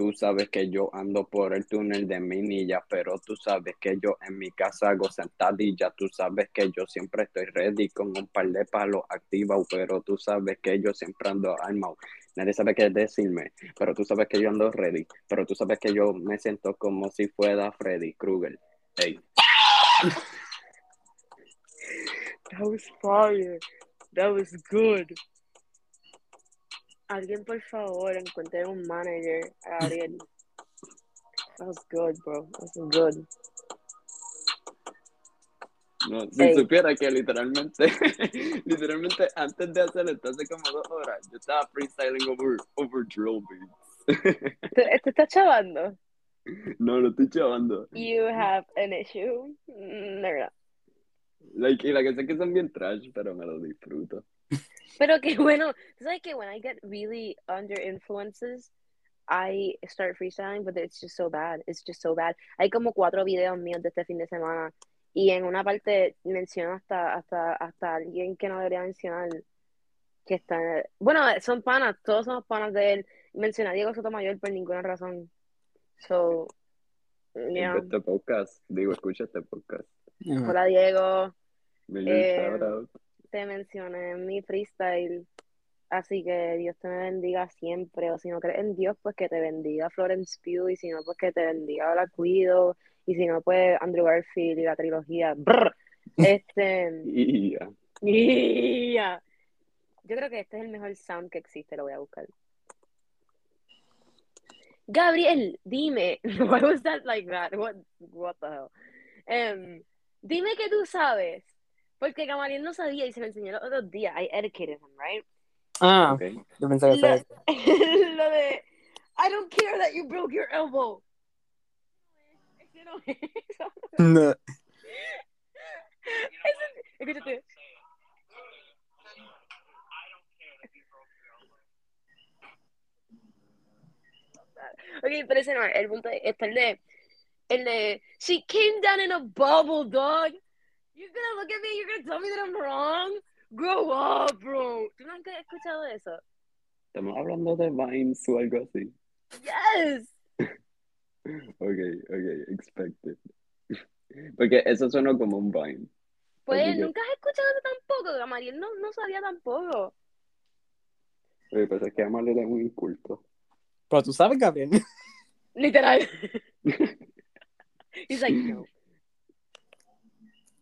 Tú sabes que yo ando por el túnel de Minilla, pero tú sabes que yo en mi casa hago sentadilla. Tú sabes que yo siempre estoy ready con un par de palos activados, pero tú sabes que yo siempre ando armado. Nadie sabe qué decirme, pero tú sabes que yo ando ready. Pero tú sabes que yo me siento como si fuera Freddy Krueger. Ey, That was fire. That was good. Alguien, por favor, encuentre un manager a Gabriel. That was good, bro. That was good. No, si Ey. supiera que literalmente, literalmente antes de hacer esto hace como dos horas, yo estaba freestyling over, over drill beats. ¿Te, te estás chavando? no, lo estoy chavando. You have an issue. Mm, De verdad. Like, y la que sé que son bien trash, pero me lo disfruto. Pero que bueno, sabes que when I get really under influences, I start freestyling, but it's just so bad. It's just so bad. Hay como cuatro videos míos de este fin de semana y en una parte menciono hasta hasta hasta alguien que no debería mencionar que está, bueno, son panas, todos somos panas de él. Menciona a Diego Sotomayor por ninguna razón. So, yeah. Este podcast, digo, escucha este podcast. Hola Diego. Eh, te mencioné en mi freestyle, así que Dios te bendiga siempre, o si no crees en Dios, pues que te bendiga Florence Pugh, y si no, pues que te bendiga la Cuido, y si no, pues Andrew Garfield y la trilogía. Brr. Este, Y ya. yeah. Yo creo que este es el mejor sound que existe, lo voy a buscar. Gabriel, dime, why was that like that? What, what the hell? Em, dime que tú sabes, porque Gamaliel no sabía y se me enseñó los otros días. I educated him, right? Ah, Ok. yo pensaba que Lo, lo de, I don't care that you broke your elbow. Ese no es. No. Ese- Escúchate. Ok, pero ese no es. El punto es, está el de, el de, she came down in a bubble, dog. You're gonna look at me, you're gonna tell me that I'm wrong. Grow up, bro. ¿Tú nunca has escuchado eso? Estamos hablando de Vines o algo así. Yes. Ok, ok, expected. Porque eso suena como un Vine. Pues Así nunca has escuchado eso tampoco. Gamaliel no, no sabía tampoco. Lo que pasa es que muy inculto. Pero tú sabes, Gabriel. Literal. He's like, no.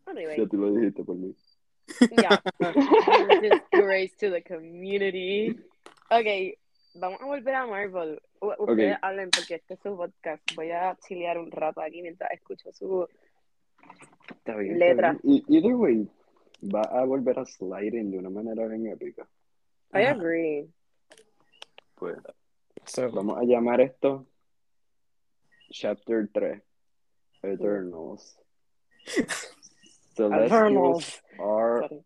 Anyway, Ya tú lo dijiste por mí. yeah. Just grace to the community. Ok, vamos a volver a Marvel. U- Ustedes Ok. hablen porque este es su podcast. Voy a chilear un rato aquí mientras escucho su. Está bien. Letra. está bien. Y either way, va a volver a sliding de una manera bien épica. I agree. Pues So, vamos a llamar esto Chapter 3. Eternals. Celestials Eternals. are Sorry.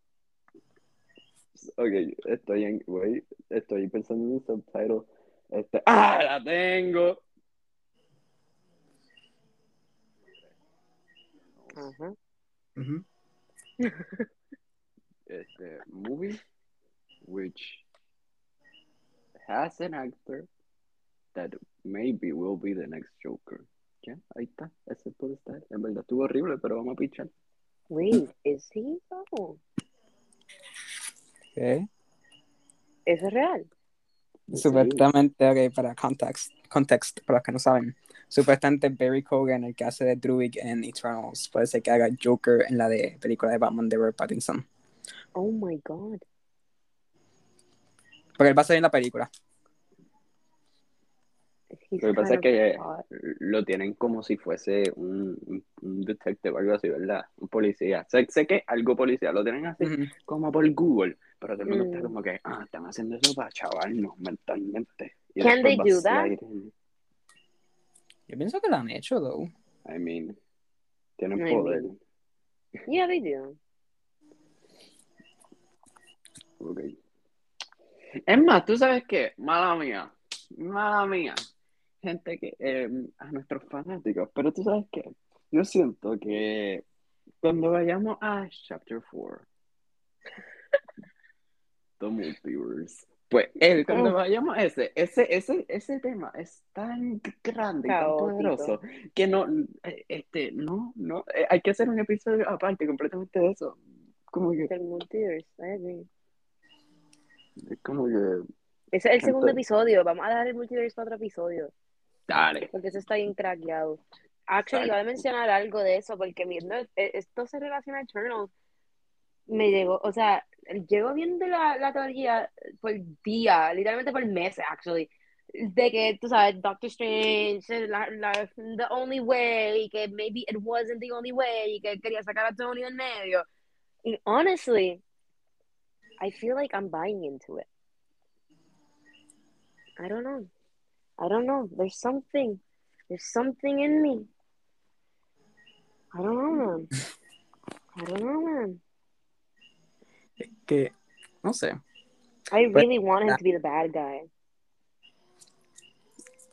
Ok, estoy en, wait, estoy pensando en un subtitle. Este, ¡ah, la tengo! Ajá. ujú. Este, movie which has an actor that maybe will be the next Joker. Ya, ahí está, ese puede estar. En verdad estuvo horrible, pero vamos a pichar. Wait, is he though? Ok. ¿Eso es real? Supuestamente, ok, para context. context, para los que no saben. Supuestamente Barry Cogan, el que hace de Druid en Eternals, puede ser que haga Joker en la de película de Batman de Robert Pattinson. Oh my god. Porque él va a salir en la película. Lo que pasa es que hot. lo tienen como si fuese un, un, un detective o algo así, ¿verdad? Un policía. Sé, sé que algo policía, lo tienen así como por Google, pero todo el mundo está Mm. como que, ah, están haciendo eso para chavarnos mentalmente. Y Can they do that? Yo pienso que lo han hecho, though. I mean, tienen I poder. mean. Yeah, they do. Ok. Es más, tú sabes qué, mala mía, mala mía, gente que, eh, a nuestros fanáticos, pero tú sabes qué, yo siento que cuando vayamos a Chapter 4, The Multiverse, pues él, cuando vayamos a ese, ese, ese, ese tema es tan grande y tan Caótico. poderoso que no, eh, este, no, no, eh, hay que hacer un episodio aparte completamente de eso, como que, El multiverse, I agree. es como que, Ese es el segundo episodio. Vamos a dejar el multiverse para otro episodio. Dale. Porque eso está bien craqueado. Actually, iba a mencionar algo de eso, porque viendo e- esto se relaciona a Eternals. Me llegó, o sea, llego viendo la, la teoría por día, literalmente por meses, actually. De que, tú sabes, Doctor Strange, la, la, the only way, y que maybe it wasn't the only way, y que quería sacar a Tony en medio. Y honestly, I feel like I'm buying into it. I don't know. I don't know. There's something. There's something in me. I don't know, man. I don't know, man. Que, no sé. I But- really want him to be the bad guy.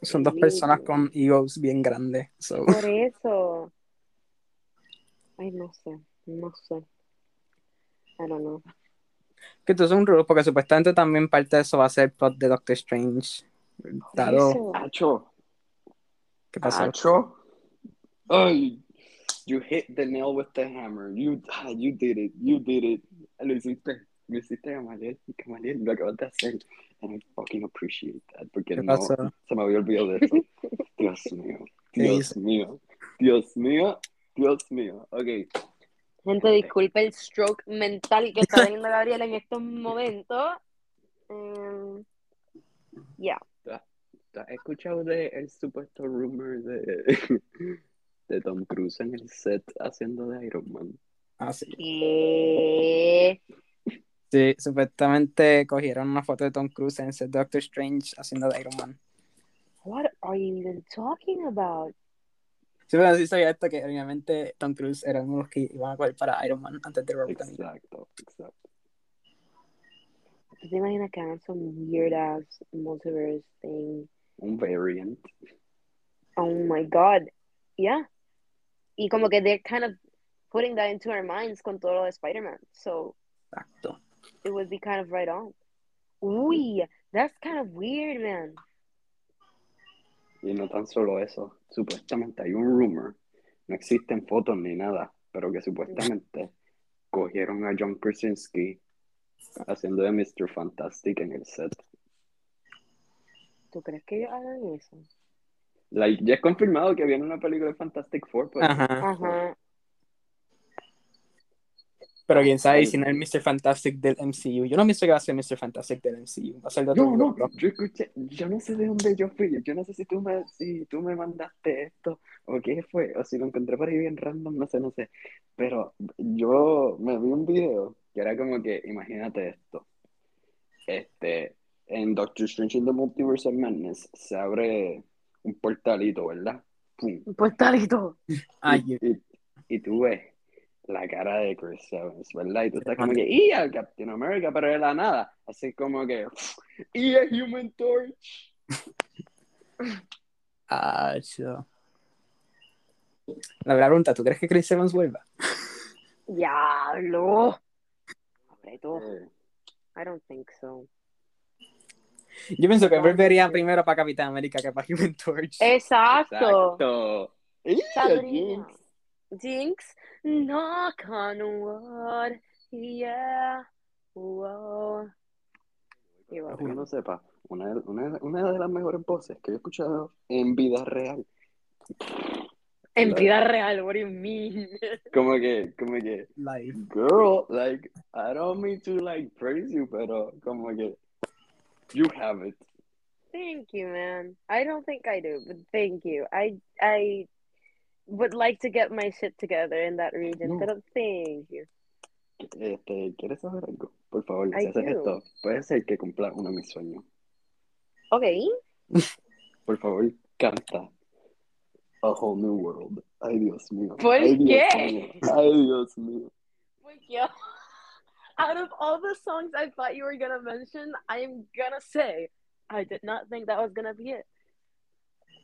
Son dos personas con egos bien grandes. So. Por eso. Ay, no sé. No sé. I don't know. Que esto es un rule, porque supuestamente también parte de eso va a ser plot de Doctor Strange. Eso. Acho, ¿qué pasó? Acho. Ay, you hit the nail with the hammer. You, ah, you did it. You did it. Lo hiciste. Lo hiciste, Gamaliel. Gamaliel, lo acabas de hacer. And I fucking appreciate that. Porque ¿Qué no, pasó? se me había olvidado de eso. Dios mío. ¿Qué Dios mío. Dios mío. Dios mío. Ok. Gente, disculpe el stroke mental que está teniendo Gabriela en estos momentos. Um, yeah. ¿Tú has escuchado de el supuesto rumor de, de Tom Cruise en el set haciendo de Iron Man? Ah, sí. ¿Qué? Sí, supuestamente cogieron una foto de Tom Cruise en ese Doctor Strange haciendo de Iron Man. What are you even talking about? Sí, pero sí sabía esto que obviamente Tom Cruise era uno de los que iban a coger para Iron Man antes de Robert Downey. Exacto, exacto. ¿Tú te imaginas que hagan some weird ass multiverse thing? Un variant. Oh my god. Yeah. Y como que they're kind of putting that into our minds con todo lo de Spider-Man. So Exacto. it would be kind of right on. Uy, that's kind of weird, man. Y no tan solo eso. Supuestamente hay un rumor. No existen fotos ni nada. Pero que supuestamente cogieron a John Krasinski haciendo de Mr. Fantastic en el set. ¿Tú crees que ellos hagan eso? Like, ya es confirmado que viene una película de Fantastic Four. Pues, Ajá. Ajá. Pero quién sabe si no es el Mr. Fantastic del MCU. Yo no pienso que va a ser Mr. Fantastic del MCU. Va a ser de otro No, yo escuché, yo no sé de dónde yo fui, yo no sé si tú me, si tú me mandaste esto o qué fue, o si lo encontré por ahí bien random, no sé, no sé, pero yo me vi un video que era como que, imagínate esto, este, en Doctor Strange in the Multiverse of Madness se abre un portalito, ¿verdad? Pum, Un portalito. Ay, y, y, y tú ves la cara de Chris Evans, ¿verdad? Y tú estás como que, ¡y al Captain America! Pero de la nada, así como que, ¡y a Human Torch! ah, chido. La verdad pregunta, ¿tú crees que Chris Evans vuelva? Diablo. Eh, I don't think so. Yo pienso que volvería primero para Capitán América que para Human Torch. Exacto. Exacto. ¡Y a Sabrina. Jinx! Jinx, knock on wood. Yeah. Y bueno. que no sepa, una, una, una de las mejores voces que he escuchado en vida real. En vida real, what do you mean? Como que, como que, Live. girl, like, I don't mean to like praise you, pero como que, you have it. Thank you, man. I don't think I do, but thank you. I I would like to get my shit together in that region, No. pero thank you. Este, ¿quieres saber algo? Por favor, I si haces esto, puede ser que cumpla uno de mis sueños. Okay. Por favor, canta A Whole New World. Ay, Dios mío. ¿Por Ay, Dios qué? mío. Ay, Dios mío. Like, yo, out of all the songs I thought you were gonna mention, I'm gonna say I did not think that was gonna be it.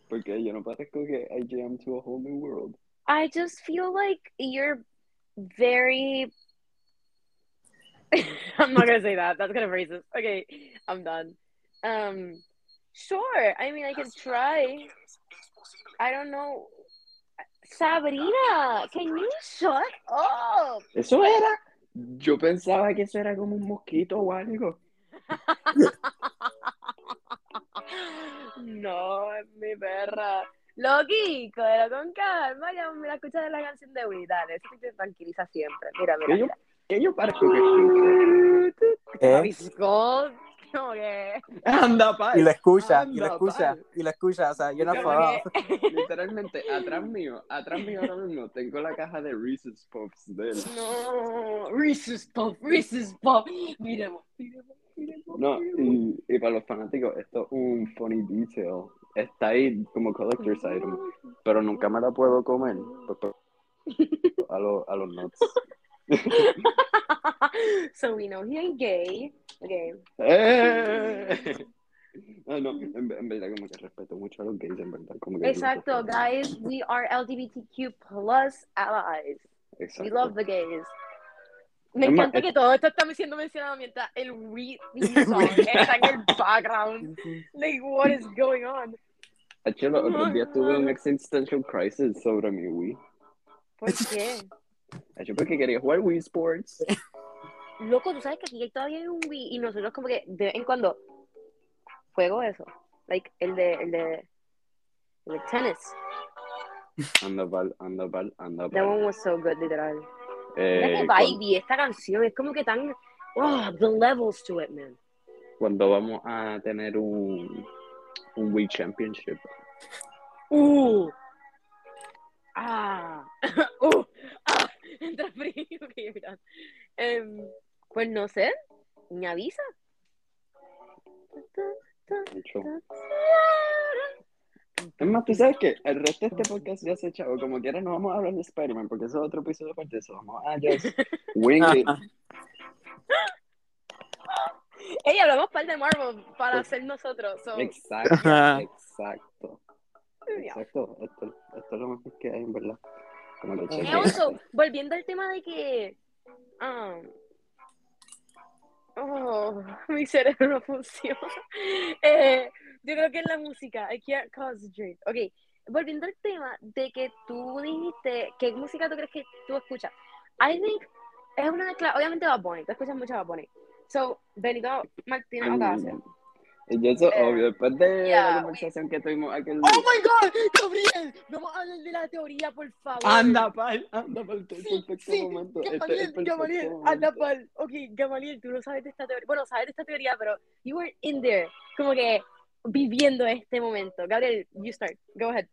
Porque yo no parezco que I jam to a whole new world. I just feel like you're very. I'm not gonna say that. That's kind of racist. Okay, I'm done. Um, sure. I mean, I can try. I don't know. Sabrina, can you shut up? Eso era. Yo pensaba que eso era como un mosquito o algo. No, es mi perra. Loki, cógelo con calma. Ya mira, escucha la canción de Wii. Dale, eso te tranquiliza siempre. Mira, mira. Que yo, mira. que yo parezco que escucho. ¿Qué? Como que. Anda, pa. Y lo escucha, y lo escucha, y lo escucha. O sea, yo no puedo. que- Literalmente, atrás mío, atrás mío ahora mismo, tengo la caja de Reese's Puffs de él. No, Reese's Puff, Reese's Puff. Miremos, miremos, miremos. No, y, y para los fanáticos, esto es un funny detail. Está ahí como collector's item, pero nunca me la puedo comer. pues, pues, A, los a los nuts. so we know he ain't gay. Okay. ¡Eh! No, no, en, en verdad como que respeto mucho a los gays, en verdad. Como que Exacto, guys. We are LGBTQ plus allies. We love the gays. Me Es más, encanta que todo esto está siendo mencionado mientras el Wii song está en el background. Like, what is going on? Hecho, los otros días tuve un existential crisis sobre mi Wii. ¿Por qué? Hecho, porque quería jugar Wii Sports. Loco, tú sabes que aquí todavía hay un Wii y nosotros como que de vez en cuando juego eso. Like, el de, el de, el de tennis. Anda pal, anda pal, anda That one pal. was so good, literal. Eh, cuan- vibey esta canción. Es como que tan, oh, the levels to it, man. cuando vamos a tener un, un Wii Championship. Uh. Ah. uh. Entra frío. Em, pues no sé. Me avisa. Es más, tú sabes que el resto de este podcast ya se echado. Como quiera, no vamos a hablar de Spider-Man porque eso es otro episodio aparte de eso. Vamos a just wing it. Ey, hablamos par de Marvel para Pues- ser nosotros. So, Exacto, exacto. yeah. Exacto. Esto, esto es lo mejor que hay, en verdad. Como que cheque also, volviendo al tema de que. um, oh, mi cerebro no funciona. Eh, yo creo que es la música. I can't concentrate. Ok, volviendo al tema de que tú dijiste. ¿Qué música tú crees que tú escuchas? I think es una mezcla. Obviamente Bad Bunny. Tú escuchas mucho Bad Bunny. So, Benito Martínez Ocasio. Y yo eso, Eh, obvio, después de yeah, la we- conversación que tuvimos aquel ¡Oh my god! ¡Gabriel! Vamos a hablar de la teoría, por favor. Anda, pal, anda, pal, Sí, perfecto sí, momento. Este es el Gamaliel, perfecto Gamaliel, momento. anda pal. Ok, Gamaliel, tú no sabes de esta teoría. Bueno, sabes de esta teoría, pero you were in there, como que viviendo este momento. Gabriel, you start. Go ahead.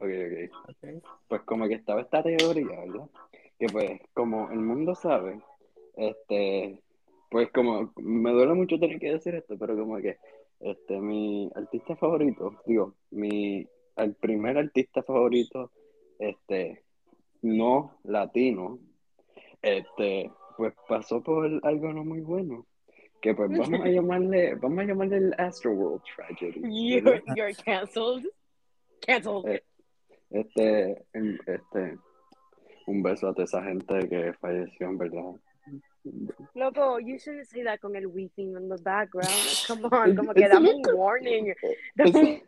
Ok, ok. Ok. Pues como que estaba esta teoría, ¿verdad? Que pues, como el mundo sabe, este, pues como, me duele mucho tener que decir esto, pero como que, este, mi artista favorito, digo, mi, el primer artista favorito, este, no latino, este, pues pasó por algo no muy bueno. Que pues vamos a llamarle, vamos a llamarle el Astroworld Tragedy. You're, ¿verdad? you're canceled. Canceled. Eh, Este, este, un beso a toda esa gente que falleció, en verdad. Loco, you shouldn't say that con el weeping in the background. Come on, como que dame un warning. Dame un-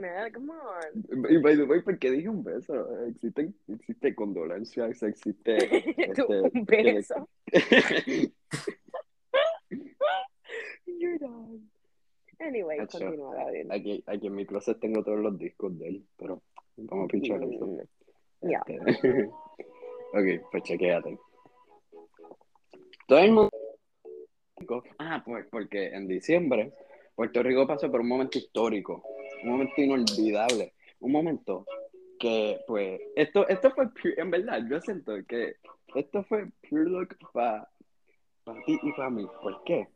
man, Come on. Y by the way, ¿por qué dije un beso? Existe, existe condolencias, existe... Este, un beso. You're done. Anyway. Continúa. Aquí, aquí en mi closet tengo todos los discos de él, pero vamos a pinchar eso. Ya. Este, ok, pues chequéate. Todo el mundo. Ah, pues porque en diciembre Puerto Rico pasó por un momento histórico, un momento inolvidable, un momento que, pues, esto, esto fue, pure- en verdad, yo siento que esto fue pure look para ti y para mí. ¿Por qué?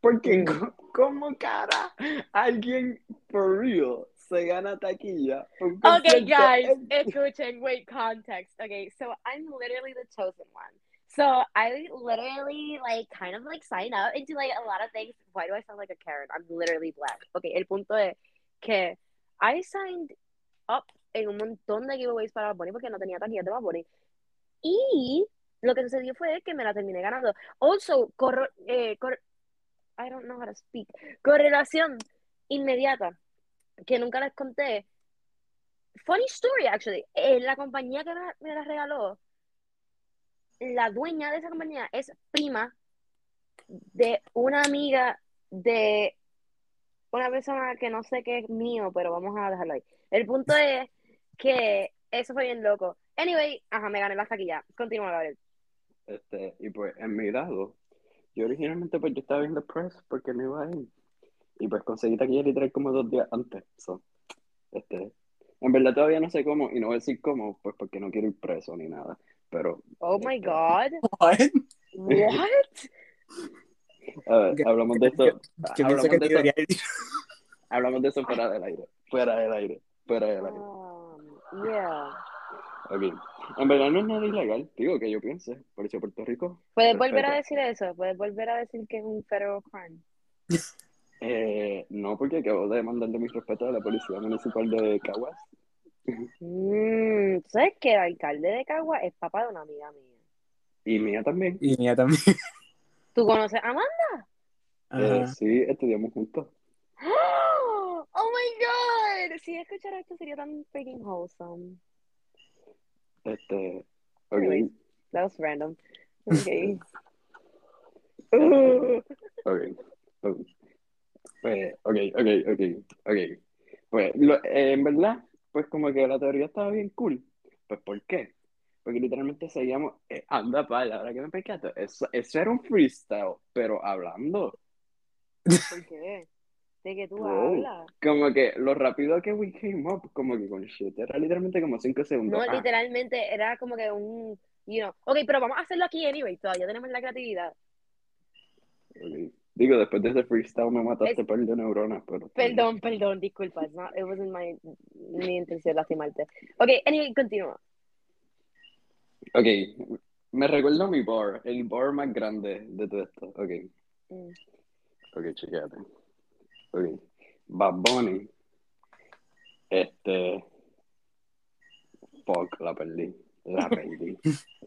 Porque, co- ¿cómo cara alguien for real se gana taquilla? Okay, guys, en- escuchen, wait, context. Okay, so I'm literally the chosen one. So I literally like kind of like sign up into like a lot of things. Why do I sound like a Karen? I'm literally black. Okay, el punto es que I signed up en un montón de giveaways para Bad Bunny porque no tenía taquillas de Bad. Y lo que sucedió fue que me la terminé ganando. Also, corro, eh, cor- I don't know how to speak. Correlación inmediata que nunca les conté. Funny story, actually. Eh, la compañía que me, me la regaló, la dueña de esa compañía es prima de una amiga de una persona que no sé qué es mío, pero vamos a dejarlo ahí. El punto es que eso fue bien loco. Anyway, ajá, me gané la taquilla. Continúa, Gabriel. Este, y pues en mi lado, yo originalmente pues yo estaba viendo Press porque no iba a ir. Y pues conseguí taquilla literal como dos días antes. So, este, en verdad todavía no sé cómo, y no voy a decir cómo, pues porque no quiero ir preso ni nada. Pero, Oh my este, God. What? What? a ver, hablamos de eso, Yo pienso hablamos que de debería ir. hablamos de eso fuera del aire, fuera del aire, fuera del aire. Um, yeah. Ok, en verdad no es nada ilegal, digo que yo piense, por eso Puerto Rico. ¿Puedes volver a decir eso? ¿Puedes volver a decir que es un federal crime? Eh, no, porque acabo de mandarle mis respetos a la Policía Municipal de Caguas. Mm, ¿tú ¿Sabes que el alcalde de Cagua es papá de una amiga mía? Y mía también. Y mía también. ¿Tú conoces a Amanda? Eh, sí, estudiamos juntos. Oh my god. Si escuchara esto sería tan freaking wholesome. Este, ok. Anyways. That was random. Okay. Ok, ok. Pues, ok, ok, ok, ok. Pues, lo- eh, en verdad, pues como que la teoría estaba bien cool. Pues, ¿por qué? Porque literalmente seguíamos, eh, anda pala, ahora que me percato, eso, eso era un freestyle, pero hablando. ¿Por qué? ¿De qué tú Bro. hablas? Como que lo rápido que we came up, como que con shit, era literalmente como 5 segundos. No, Ah, literalmente era como que un, you know. Ok, pero vamos a hacerlo aquí anyway. Todavía tenemos la creatividad. ok. Digo, después de ese freestyle me mataste Es- par de neuronas, pero... Perdón, perdón, disculpa. not- it wasn't my, mi intención lastimarte. Ok, anyway, continúa. Ok, me recuerdo mi bar, el bar más grande de todo esto. Ok, Mm. ok, chequéate. Ok, Bad Bunny. Este. Fuck, la perdí. La perdí.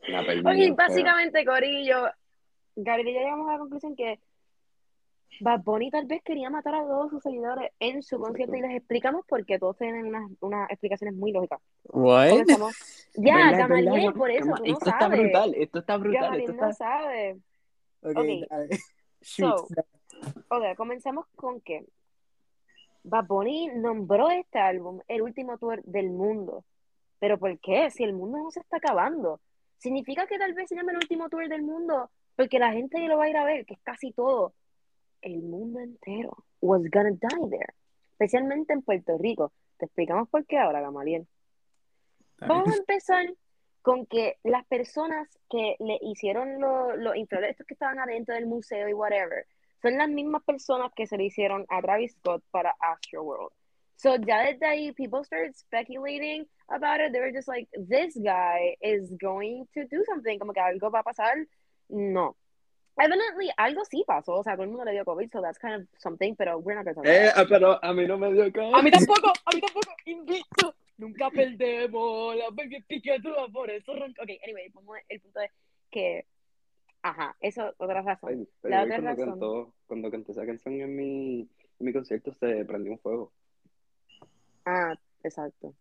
La perdí. Ok, básicamente, Corillo, Gabriel y yo llegamos a la conclusión que Bad Bunny tal vez quería matar a todos sus seguidores en su Exacto. concierto y les explicamos porque todos tienen unas, unas explicaciones muy lógicas. What? Comenzamos. Ya, ¿Verdad, Gamaliel, verdad? por eso, Gama- tú no esto está brutal, esto está brutal, Gamaliel esto no está... sabe. Ok, Ok. dale. Shoot. So, Ok, comenzamos con que Bad Bunny nombró este álbum el último tour del mundo. ¿Pero por qué? Si el mundo no se está acabando. ¿Significa que tal vez se llame el último tour del mundo? Porque la gente lo va a ir a ver, que es casi todo. El mundo entero was gonna die there. Especialmente en Puerto Rico. Te explicamos por qué ahora, Gamaliel. Vamos a empezar con que las personas que le hicieron lo- los inflables, estos que estaban adentro del museo y whatever, son las mismas personas que se le hicieron a Travis Scott para Astroworld. So ya desde ahí, people started speculating about it. They were just like, this guy is going to do something. Como que algo va a pasar. No. Evidently, algo sí pasó. O sea, todo el mundo le dio COVID, so that's kind of something, pero we're not gonna talk about Eh, that. ah, pero a mí no me dio caso. A mí tampoco, a mí tampoco, invicto. Nunca perdemos, la baby por eso ronco. Ok, anyway, el punto, el punto es que, ajá, eso otra razón. Ay, La otra cuando razón. cantó, cuando canté esa canción en mi, en mi concierto se prendió un fuego. Ah, exacto.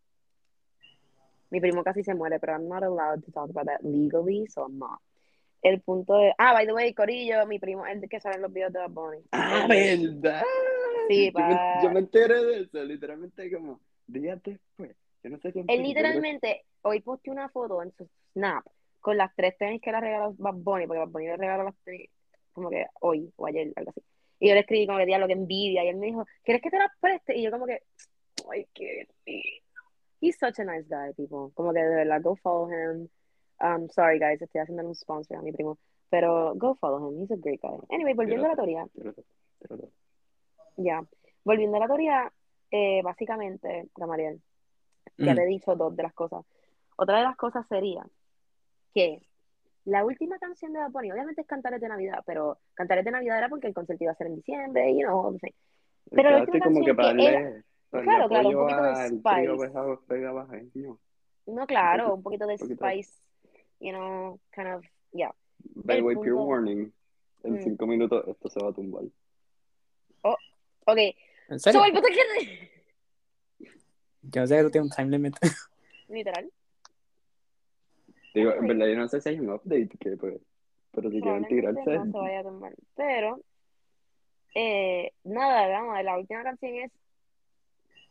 Mi primo casi se muere, pero I'm not allowed to talk about that legally, so I'm not. El punto es, ah, by the way, Corillo, mi primo el que sale en los videos de Bad Bunny. Ah, verdad. Sí, yo, me, yo me enteré de eso, literalmente como días después. Yo no sé quién Él literalmente hoy posteó una foto en su Snap con las tres tenis que le regaló Bad Bunny, porque Bad Bunny le regaló las tenis como que hoy o ayer, algo así. Y yo le escribí como que diablo que envidia, y él me dijo, ¿quieres que te las preste? Y yo como que, ay, qué lindo. He's such a nice guy, people. Como que de verdad, go follow him. Um, sorry guys, estoy haciendo un sponsor a mi primo, pero go follow him, he's a great guy. Anyway, volviendo a la teoría, ya, volviendo a la teoría, eh, básicamente, Gamaliel, ya Mm. te he dicho dos de las cosas. Otra de las cosas sería que la última canción de Bad Bunny, obviamente es Cantares de Navidad, pero Cantares de Navidad era porque el concierto iba a ser en diciembre, you know, no sé. Pero la última como canción que darle, Claro, claro, un poquito de spice. trío pegabajeño. No, claro, un poquito de poquito. spice, you know, kind of, yeah. By the way, pure warning. En Mm. cinco minutos esto se va a tumbar. Ok, ¿En serio? so el punto que... Yo no sé que tú tienes un time limit. Literal, Digo, en verdad yo no sé si hay un update que pues, pero si quieren tirarse. no se vaya a tomar, pero, eh, nada, vamos, la última canción es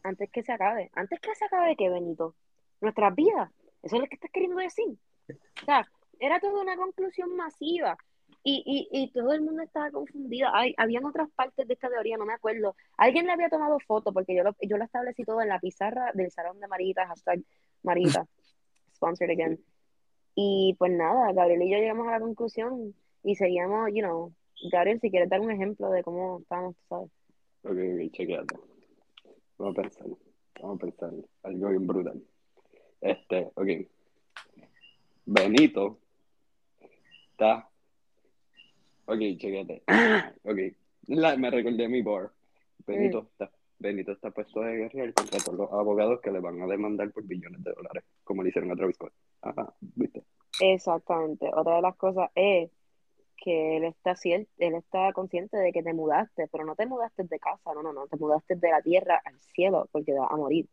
Antes que se acabe, antes que se acabe, ¿qué, Benito? Nuestras vidas, eso es lo que estás queriendo decir. O sea, era toda una conclusión masiva y, y, y todo el mundo estaba confundido. Hay, habían otras partes de esta teoría, no me acuerdo. Alguien le había tomado foto porque yo lo, yo lo establecí todo en la pizarra del salón de Marita, hashtag Marita, sponsored again. Y pues nada, Gabriel y yo llegamos a la conclusión y seguíamos, you know, Gabriel, si quieres dar un ejemplo de cómo estábamos, tú sabes. Ok, ok, chequeate. Vamos a pensar. Vamos a pensar. Algo bien brutal. Este, ok. Benito está. Ok, chequeate. Ok. La- me recordé mi bar. Benito Mm. está. Benito está puesto de guerrear contra todos los abogados que le van a demandar por billones de dólares, como le hicieron a Travis Scott. Ajá, ¿viste? Exactamente. Otra de las cosas es que él está cier- él está consciente de que te mudaste, pero no te mudaste de casa, no, no, no, te mudaste de la tierra al cielo porque te vas a morir.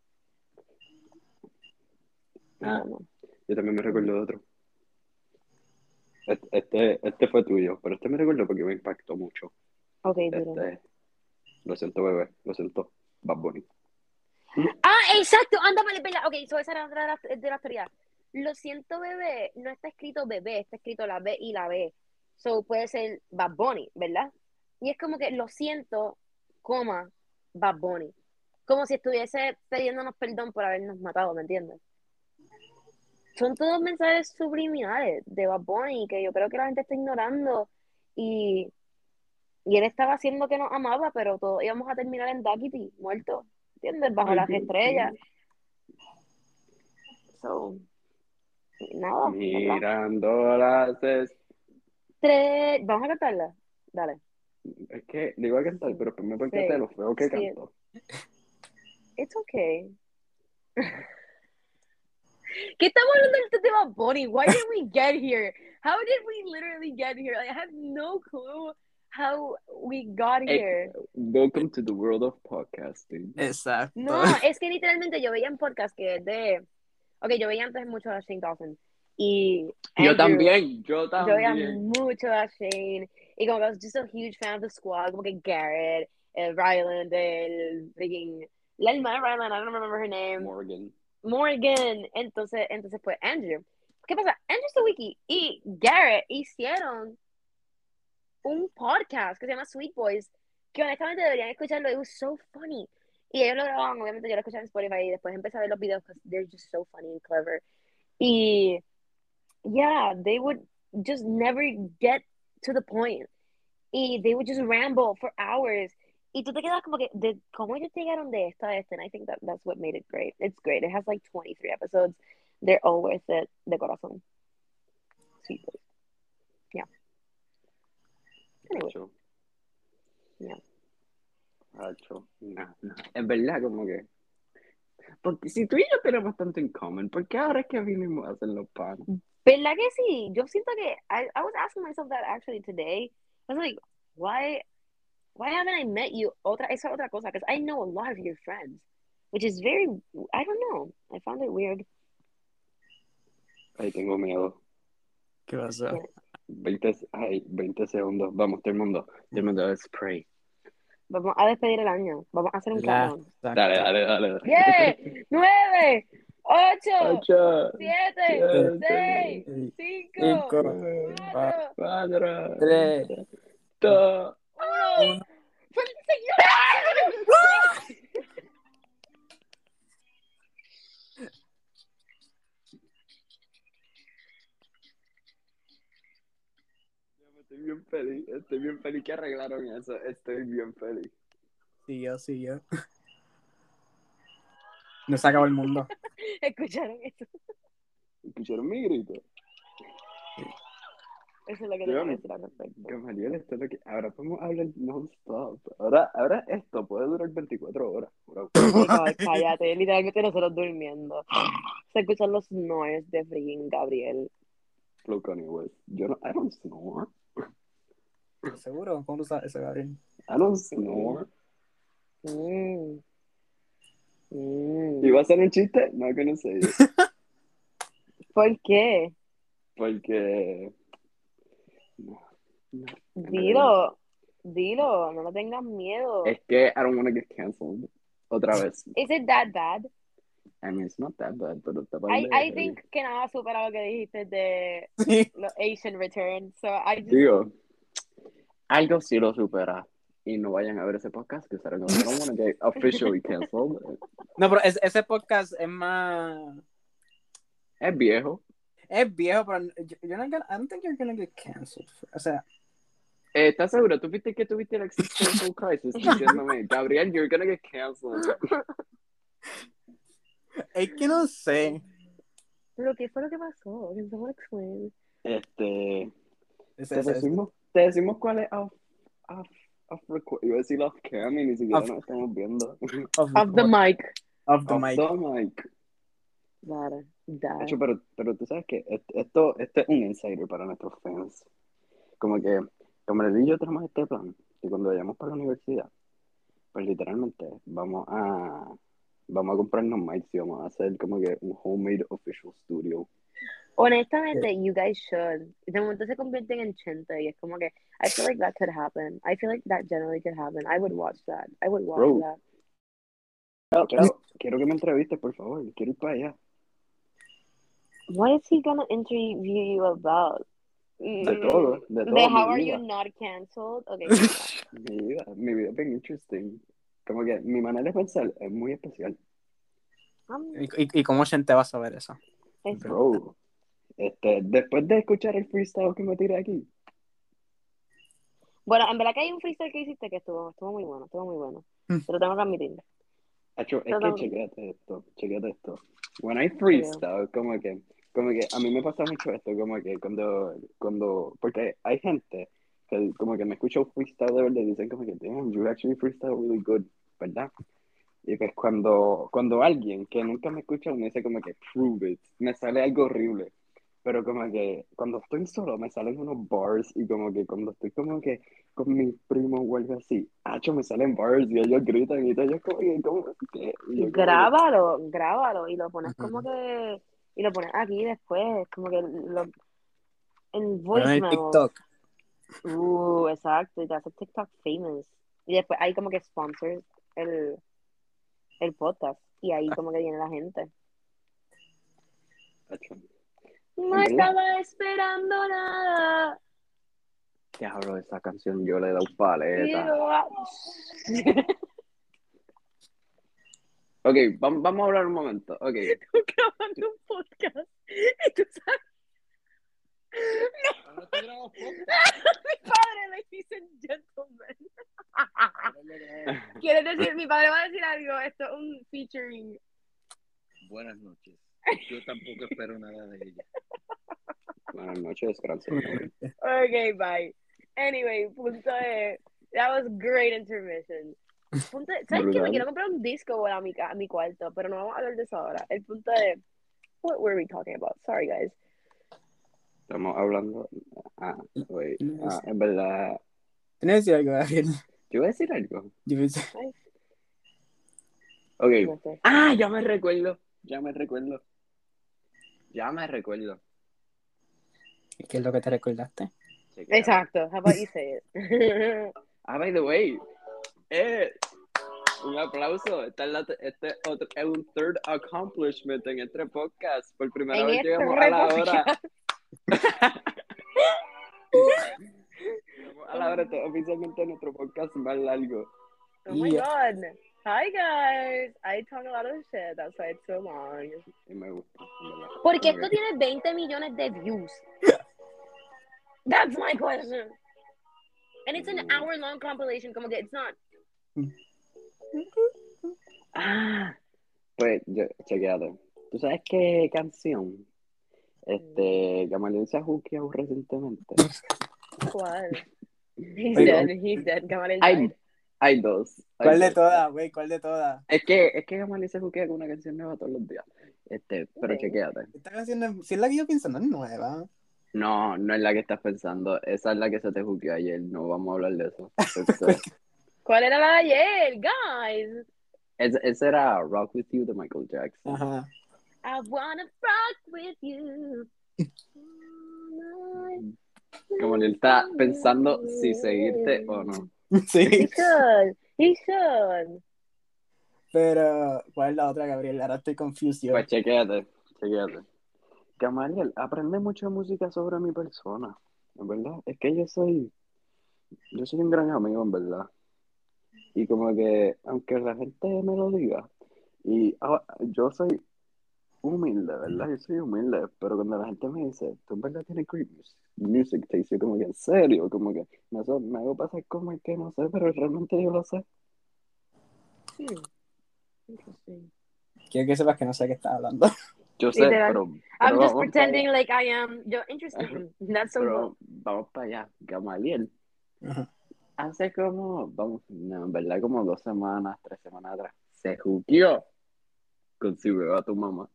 Ah. No, no. Yo también me recuerdo de otro. Este, este, este fue tuyo, pero este me recuerdo porque me impactó mucho. Ok. Este, lo siento, bebé, lo siento. Bad Bunny. Ah, exacto, anda, vale, espera. Ok, so esa era otra de las de las teorías. Lo siento, bebé, no está escrito bebé, está escrito la B y la B. So puede ser Bad Bunny, ¿verdad? Y es como que lo siento, coma, Bad Bunny. Como si estuviese pidiéndonos perdón por habernos matado, ¿me entiendes? Son todos mensajes subliminales de Bad Bunny que yo creo que la gente está ignorando. Y, y él estaba haciendo que nos amaba, pero todos íbamos a terminar en Duckity, muertos, ¿entiendes? Bajo Ay, las estrellas. mío. So, nada. Mirando las es... Tres, vamos a cantarla. Dale. Es que le iba a cantar, pero primero porque Sí. te lo feo que Sí. canto. It's okay. ¿Qué estamos hablando del tema Bunny? Why did we get here? How did we literally get here? I have no clue how we got here. Welcome to the world of podcasting. Exacto. No, es que literalmente yo veía en podcast que de. Ok, yo veía antes mucho a Shane Dawson. Y. Yo también, yo también. Yo veía mucho a Shane. Y como que I was just a huge fan of the squad. Como que Garrett, el Ryland, el freaking. La hermana de Ryland, I don't remember her name. Morgan. Morgan. Entonces, entonces pues Andrew. ¿Qué pasa? Andrew Sawicki y Garrett hicieron un podcast que se llama Sweet Boys, que honestamente deberían escucharlo. It was so funny. Y ellos lo grababan, obviamente yo lo escuchaba en Spotify y después empecé a ver los videos because they're just so funny and clever. Y yeah, they would just never get to the point. Y they would just ramble for hours. Y tú te quedas como que, de, ¿cómo ellos llegaron de esto a este? And I think that that's what made it great. It's great. It has like 23 episodes. They're all worth it de corazón. Boys. Yeah. Anyway, Hacho. Yeah. Hacho. Nah, nah. En verdad, como que. Porque si tú y yo tenemos tanto en común, ¿por qué ahora es que vinimos a hacer los panes? ¿verdad que sí? Yo siento que, I, I was asking myself that actually today. I was like, why, why haven't I met you? Otra, esa otra cosa, because I know a lot of your friends, which is very, I don't know, I found it weird. Ay, tengo miedo. ¿Qué pasa? 20, ay, 20 segundos. Vamos, todo el mundo. Todo el mundo, let's pray. Vamos a despedir el año. Vamos a hacer un countdown. Dale, dale, dale. 10, 9, 8, 7, 6, 5, 4, 3, 2, ¡Uno! Estoy bien feliz, estoy bien feliz que arreglaron eso, estoy bien feliz. Sí, yo, sí, yo. No se acabó el mundo. ¿Escucharon eso? ¿Escucharon mi grito? Eso es lo que tengo no- que decir al respecto. Gamaliel, esto es lo que... Ahora podemos hablar non-stop. Ahora, ahora esto puede durar 24 horas. bro. Chico, cállate, literalmente nosotros durmiendo. Se escuchan los snores de freaking Gabriel. Flow Kanye West. Yo no... I don't snore. ¿Seguro? ¿Cómo tú sabes eso, Gabriel? I don't snore. Mm. Mm. ¿Iba a ser un chiste? No, que no sé. ¿Por qué? Porque... No, no. Dilo, dilo, no le tengas miedo. Es que I don't want to get canceled. Otra vez. Is it that bad? I mean, it's not that bad, pero está I, I think que nada supera lo que dijiste de Sí. los Asian Return. So I just, Digo, algo sí lo supera. Y no vayan a ver ese podcast que será como, I don't want to get officially canceled. No, pero es- ese podcast es más. Es viejo. Es viejo, pero yo, yo no, I don't think you're gonna get canceled. O sea, ¿Estás seguro? ¿Tú viste que tuviste el existential crisis diciéndome, Gabriel, you're gonna get canceled? es que no sé. ¿Pero qué fue lo que pasó? Explain? Este, te decimos, te decimos cuál es off, off, off record. Iba a decir off cam y ni siquiera Off- nos estamos viendo. Off, Off the mic. Off the Off mic. the mic. Dale, dale. Hecho, pero, pero tú sabes que est- esto, este es un insider para nuestros fans. Como que, como les y yo tenemos este plan, que cuando vayamos para la universidad, pues literalmente vamos a, vamos a comprarnos mics y vamos a hacer como que un homemade official studio. Honestamente, you guys should. De momento se convierten en chente y es como que I feel like that could happen. I feel like that generally could happen. I would watch that. I would watch Bro. that. Quiero, quiero que me entrevistes, por favor. Quiero ir para allá. What is he gonna interview you about? De todo, de todo. De how are vida. you not canceled? Okay. Mi vida, mi vida es bien interesting. Como que mi manera de pensar es muy especial. ¿Y, y, y cómo gente va a saber eso? es- Bro, este, después de escuchar el freestyle que me tiré aquí, Bueno, en verdad que hay un freestyle que hiciste que estuvo, estuvo muy bueno, estuvo muy bueno. Mm. Pero tengo que admitir. Acho, es que Todo. chequéate esto, chequéate esto. When I freestyle, como que, como que a mí me pasa mucho esto, como que cuando, cuando, porque hay gente que como que me escucha un freestyle de verdad y dicen como que, damn, you actually freestyle really good, ¿verdad? Y pues cuando, cuando alguien que nunca me escucha me dice como que, prove it, me sale algo horrible. Pero como que cuando estoy solo me salen unos bars y como que cuando estoy como que con mis primos o algo así, acho, me salen bars y ellos gritan y todo, yo como que, ¿cómo es que? Y yo como que, Grábalo, grábalo y lo pones como que. Y lo pones aquí después, como que lo. En en voicemail. TikTok. Uh, exacto, y te haces TikTok famous. Y después hay como que sponsors el, el podcast. Y ahí como que viene la gente. No estaba esperando nada. Diablo, esa canción yo le he dado paleta. Ok, vam- vamos a hablar un momento. Ok, grabando un podcast. Y tú sabes. Mi padre, ladies and gentlemen. ¿Quieres decir? Mi padre va a decir algo. Esto es un featuring. Buenas noches. Yo tampoco espero nada de ella. buenas noches, gracias. Ok, bye. Anyway, punto de. That was great intermission. Punto de, ¿Sabes qué? Me quiero comprar un disco a mi, a mi cuarto, pero no vamos a hablar de eso ahora. El punto de. What were we talking about? Sorry, guys. Estamos hablando. Ah, wait. Ah, en verdad. ¿Tienes que decir algo, Gabriel? Yo iba a decir algo. Yo pensé- Ok. Ah, ya me recuerdo. Ya me recuerdo. Ya me recuerdo. ¿Qué es lo que te recordaste? Exacto. How about you say it? Ah, by the way. Eh, un aplauso. Esta es la- este es otro- es un third accomplishment en este podcast. Por primera En vez este llegamos a la hora. a la hora. Oficialmente nuestro podcast más largo. Oh my Yeah. god. Hi guys. I talk a lot of shit. That's why it's so long. Y me gusta. Como esto tiene 20 millones de views. That's my question. And it's an hour long compilation. Como que it's not. Ah, pues, yo, chequeate. ¿Tú sabes qué canción? Este, Gamaliel se ha juqueado recientemente. ¿Cuál? He's Oye, dead. He's dead. Gamaliel Hay, dos. hay ¿Cuál de todas, güey? ¿Cuál de todas? Es que, es que Gamaliel se juquea con una canción nueva todos los días. Este, pero chequeate. Esta canción, es- si es la que yo pienso, no es nueva. No, no es la que estás pensando. Esa es la que se te juqueó ayer. No vamos a hablar de eso. ¿Cuál era la de ayer? Guys. ese, ese era Rock With You de Michael Jackson. Ajá. I wanna rock with you. Gamaliel está pensando si seguirte o no. He Sí. should. He should. Pero, ¿cuál es la otra, Gabriel? Ahora estoy confused. Pues chequéate, chequéate. Gamaliel, aprende mucho de música sobre mi persona, en verdad. Es que yo soy, yo soy un gran amigo, en verdad. Y como que, aunque la gente me lo diga, y ah, yo soy humilde, ¿verdad? Yo soy humilde, pero cuando la gente me dice, tú en verdad tienes great music, music taste, yo como que, en serio, como que me, hago- me hago pasar como el que no sé, pero realmente yo lo sé. Interesting. Quiero que sepas que no sé qué estás hablando. Yo sé, Literal. pero, I'm pero just pretending like I am. Yo, interesting. That's so cool. Pero vamos para allá, Gamaliel. Ajá. Hace como, vamos, no, en verdad, como dos semanas, tres semanas atrás, se juqueó con si veo a tu mamá.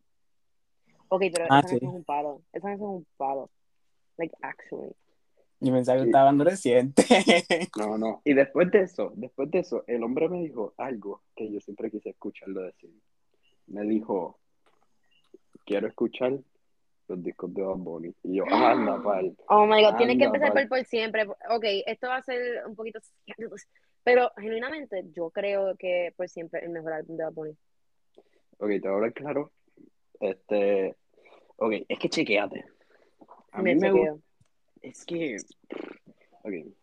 Ok, pero Ah, esa sí. canción es un palo. Esa canción es un palo. Like, actually. Yo pensaba que Sí. estaba hablando reciente. No, no. Y después de eso, después de eso, el hombre me dijo algo que yo siempre quise escucharlo decir. Me dijo, quiero escuchar los discos de Bad Bunny. Y yo, anda, pal. Oh my god, tienes que empezar por, por siempre. Ok, esto va a ser un poquito. Pero genuinamente, yo creo que por siempre el mejor álbum de Bad Bunny. Ok, te voy a hablar claro. Este, ok, es que chequeate. A Me mí me gusta. chequeo. Es que. Ok.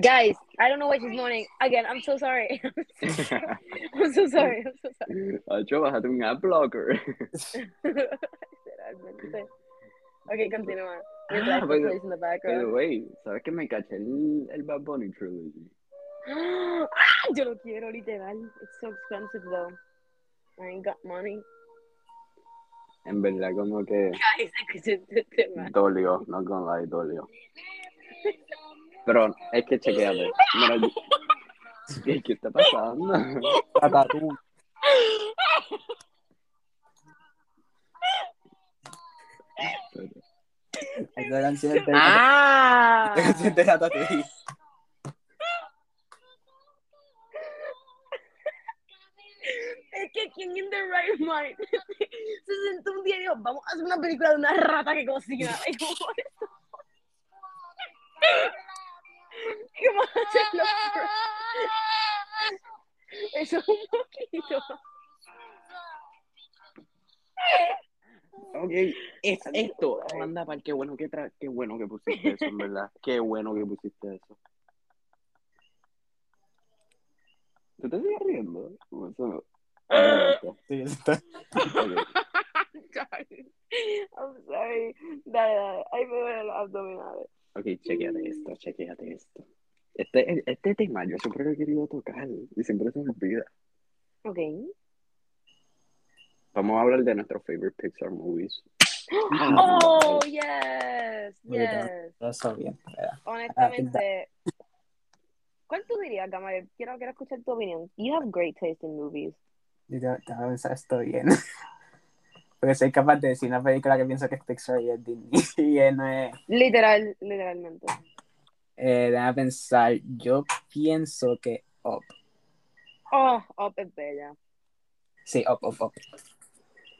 Guys, I don't know why she's mourning. Again, I'm so sorry. I'm so sorry. I'm so sorry. Hacho, bájate un ad blocker. Literalmente. Ok, continúa. Mientras Ah, esto by the- plays in the By the way, ¿sabes que me caché el, el Bad Bunny Trilogy? ¡Ah! Yo lo quiero, literal. It's so expensive, though. I ain't got money. En verdad, como que Guys, escuché este tema. dolió, no con la dolió. Pero es que chequeate. Mira, yo- ¿Qué, qué está pasando? Canción es de, ¡Ah! esa canción es de Ratatouille. Es que quien in the right mind se sentó un día y dijo, vamos a hacer una película de una rata que cocina. A hacerlo. Eso es un poquito. Ok, es esto. Anda, pal, qué bueno que tra qué bueno que pusiste eso, en verdad. Qué bueno que pusiste eso. ¿Tú te sigues riendo? Eso no- Ah, no, Sí, está-. I'm sorry. Dale, dale. Ahí me duelen los abdominales. Ok, chequeate esto, chequeate esto. Este, este tema yo siempre lo he querido tocar y siempre se me olvida. Ok. Vamos a hablar de nuestros favorite Pixar movies. Oh, yes. Yes. Bien. ¿verdad? Honestamente, ¿cuál tú dirías, Gamaliel? Quiero, quiero escuchar tu opinión. You have great taste in movies. Yo tengo pensar esto bien. Porque soy capaz de decir una película que pienso que es Pixar y es Disney. Y no es. Literal, literalmente. Eh, déjame pensar. Yo pienso que Up. Oh, Up es bella. Sí, Up, Up, Up.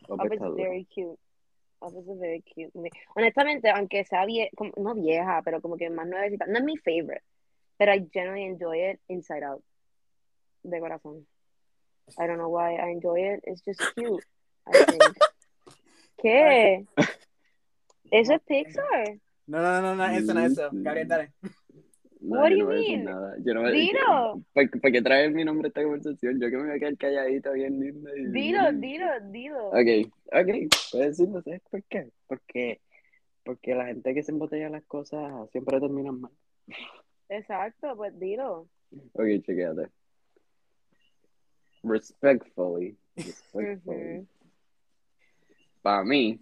Up Up is very cute. Up is a very cute movie. Honestamente, aunque sea vie como, no vieja, pero como que más nuevecita, no es mi favorite. But I generally enjoy it inside out. De corazón. I don't know why I enjoy it. It's just cute. I think. ¿Qué? Eso es Pixar. No, no, no, no, eso no es eso. Gabriel, dale. No, What yo do you no mean? nada. Yo no Dilo. ¿Para, para qué traes mi nombre a esta conversación? Yo que me voy a quedar calladito bien linda. y- Dilo, dilo, dilo. Ok, ok, puedes decirlo, ¿sabes por qué? Porque, porque la gente que se embotella las cosas siempre terminan mal. Exacto, pues dilo. Ok, chequéate. Respectfully, respectfully. Para mí,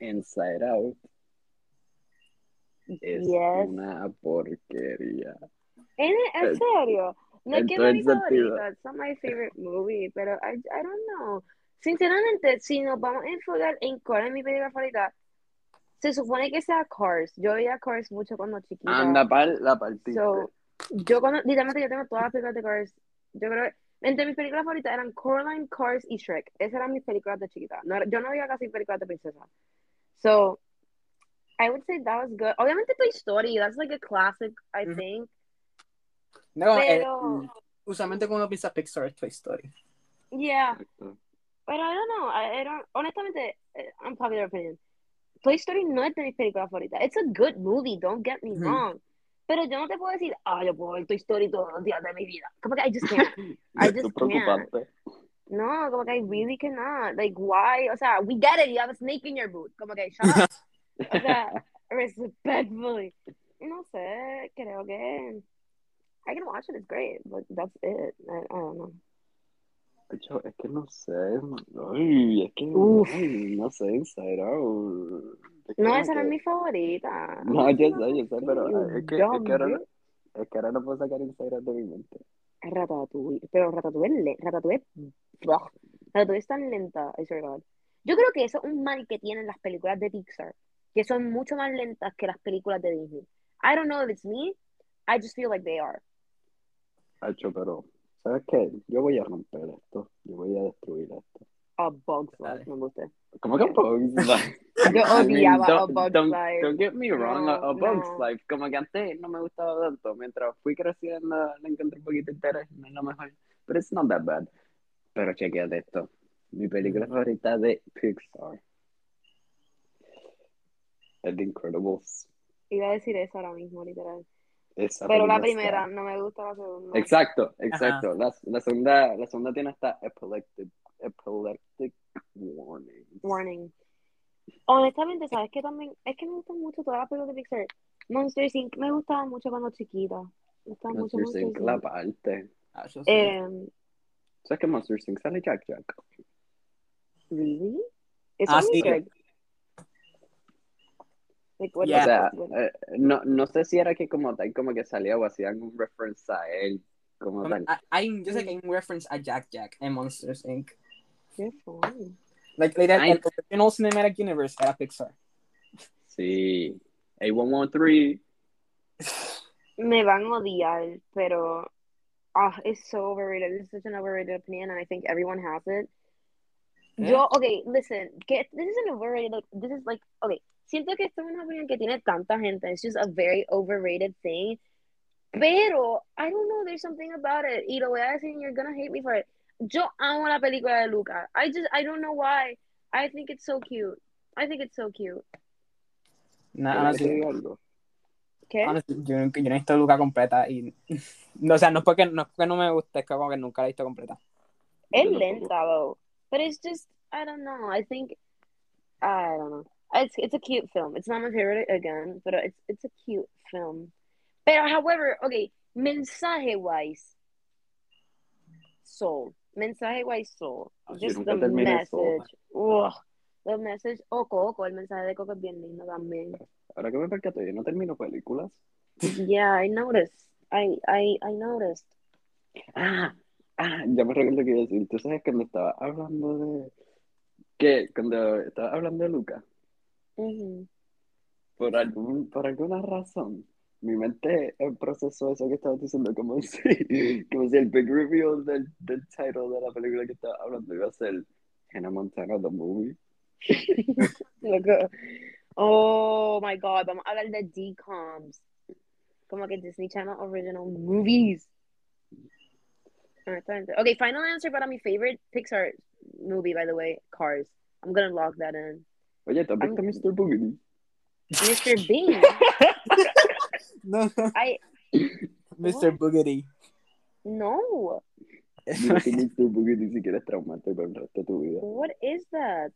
Inside Out es Yes. una porquería. ¿En, en serio? No es que el mi favorita, it's not my favorite movie, pero I, I don't know. Sinceramente, si nos vamos a enfocar en cuál es mi película favorita, se supone que sea Cars. Yo veía Cars mucho cuando chiquita. Anda, pal, la partiste. So, yo cuando, literalmente yo tengo todas las películas de Cars. Yo creo que entre mis películas favoritas eran Coraline, Cars y Shrek. Esas eran mis películas de chiquita. No, yo no veía casi películas de princesa. So, I would say that was good. Obviamente Toy Story, that's like a classic, I Ujú. think. No, Pero- eh, usualmente cuando uno piensa Pixar es Toy Story. Yeah, Exacto. but I don't know. I, I don't, honestamente, eh, unpopular opinion. Toy Story no es de mis películas favoritas. It's a good movie, don't get me Ujú. wrong. Pero yo no te puedo decir, ah, yo puedo ver Toy Story todos los días de mi vida. Como que I just can't. I Eso es just preocupante. No, como que I really cannot. Like, why? O sea, we get it. You have a snake in your boot. Como que, shut up. O sea, respectfully. No sé, creo que I can watch it. It's great, but that's it. I, I don't know. Yo, es que no sé. Ay, es que ay, no sé, Inside Out. Es No, como esa no es que- mi favorita. No, yo sé, yo sé, pero es que, es que ahora, no, es que ahora no puedo sacar Inside Out de mi mente. Ratatouille. Pero Ratatouille, Ratatouille. Ratatouille es tan lenta, I swear God. Yo creo que eso es un mal que tienen las películas de Pixar, que son mucho más lentas que las películas de Disney. I don't know if it's me, I just feel like they are. Hacho, pero, ¿sabes qué? Yo voy a romper esto. Yo voy a destruir esto. A Bug's. Life, me gusta. ¿Cómo que Bugs Life? Yo I mean, odiaba a Bug's don't, Life. don't get me wrong, No, a, a Bugs no. Life, como que antes no me gustaba tanto. Mientras fui creciendo, le encontré un poquito de interés, no es lo mejor. Pero it's not that bad. Pero chequeate esto. Mi película favorita de Pixar es The Incredibles. Iba a decir eso ahora mismo, literal. Esa Pero la película está- primera, no me gusta la segunda. Exacto, exacto. La, la segunda, la segunda tiene hasta epileptic, epileptic warning. Warning. Honestamente, ¿sabes qué también? Es que me gustan mucho todas las películas de Pixar. Monster Inc. me gustaba mucho cuando chiquita. Me gustaba mucho Monsters Monster Inc. la parte. Ah, yo sí. Eh, ¿Sabes que Monsters Inc. sale Jack Jack? ¿Really? Eso Ah, es sí. Easter Like, what- Yeah. O sea, eh, no, no sé si era que como tal, como que salía o hacían un reference a él, como Como- tal. hay, yo sé que hay un reference a Jack Jack en Monsters Inc. Qué fun. Like, literal, Ay. el original Cinematic Universe era Pixar. Sí. A113. Me van a odiar, pero ah, it's so overrated. It's such an overrated opinion, and I think everyone has it. ¿Eh? Yo, okay, listen, que this isn't overrated. Like, this is like, okay, siento que esto es una opinión que tiene tanta gente. It's just a very overrated thing. Pero, I don't know, there's something about it. Y lo voy a decir, and you're gonna hate me for it. Yo amo la película de Luca. I just, I don't know why. I think it's so cute. I think it's so cute. No, ¿Quieres que te honestly, diga algo? ¿Qué? honestly, yo, yo no he visto Luca completa y no, o sea, no es porque no, es porque no me gusta, es que como que nunca la he visto completa. Es lenta though, but it's just I don't know. I think I don't know. It's it's a cute film. It's not my favorite again, but it's it's a cute film. Pero however, okay, mensaje wise, soul. Mensaje wise, soul. Ah, Just the Soul. message. Ugh. The message. O Coco, el mensaje de Coco es bien lindo también. Ahora que me percato, yo no termino películas. Yeah, I noticed. I I I noticed. Ah, ah, ya me recuerdo que iba a decir. Tú sabes cuando estaba hablando de. que Cuando estaba hablando de Luca, Por, algún, por alguna razón, mi mente procesó eso que estabas diciendo, como si, como si el big reveal del, del title de la película que estaba hablando iba a ser Hannah Montana the Movie. Loco. Oh my God, vamos a hablar de DCOMs. como que Disney Channel Original Movies. Okay, final answer para mi favorite Pixar movie, by the way, Cars. I'm gonna log that in. Oye, ¿te has visto Mr. Boogity? Mr. Bean. No, I Mr. Boogity. no. Mr. Boogity si quieres traumarte por el resto de tu vida. What is that?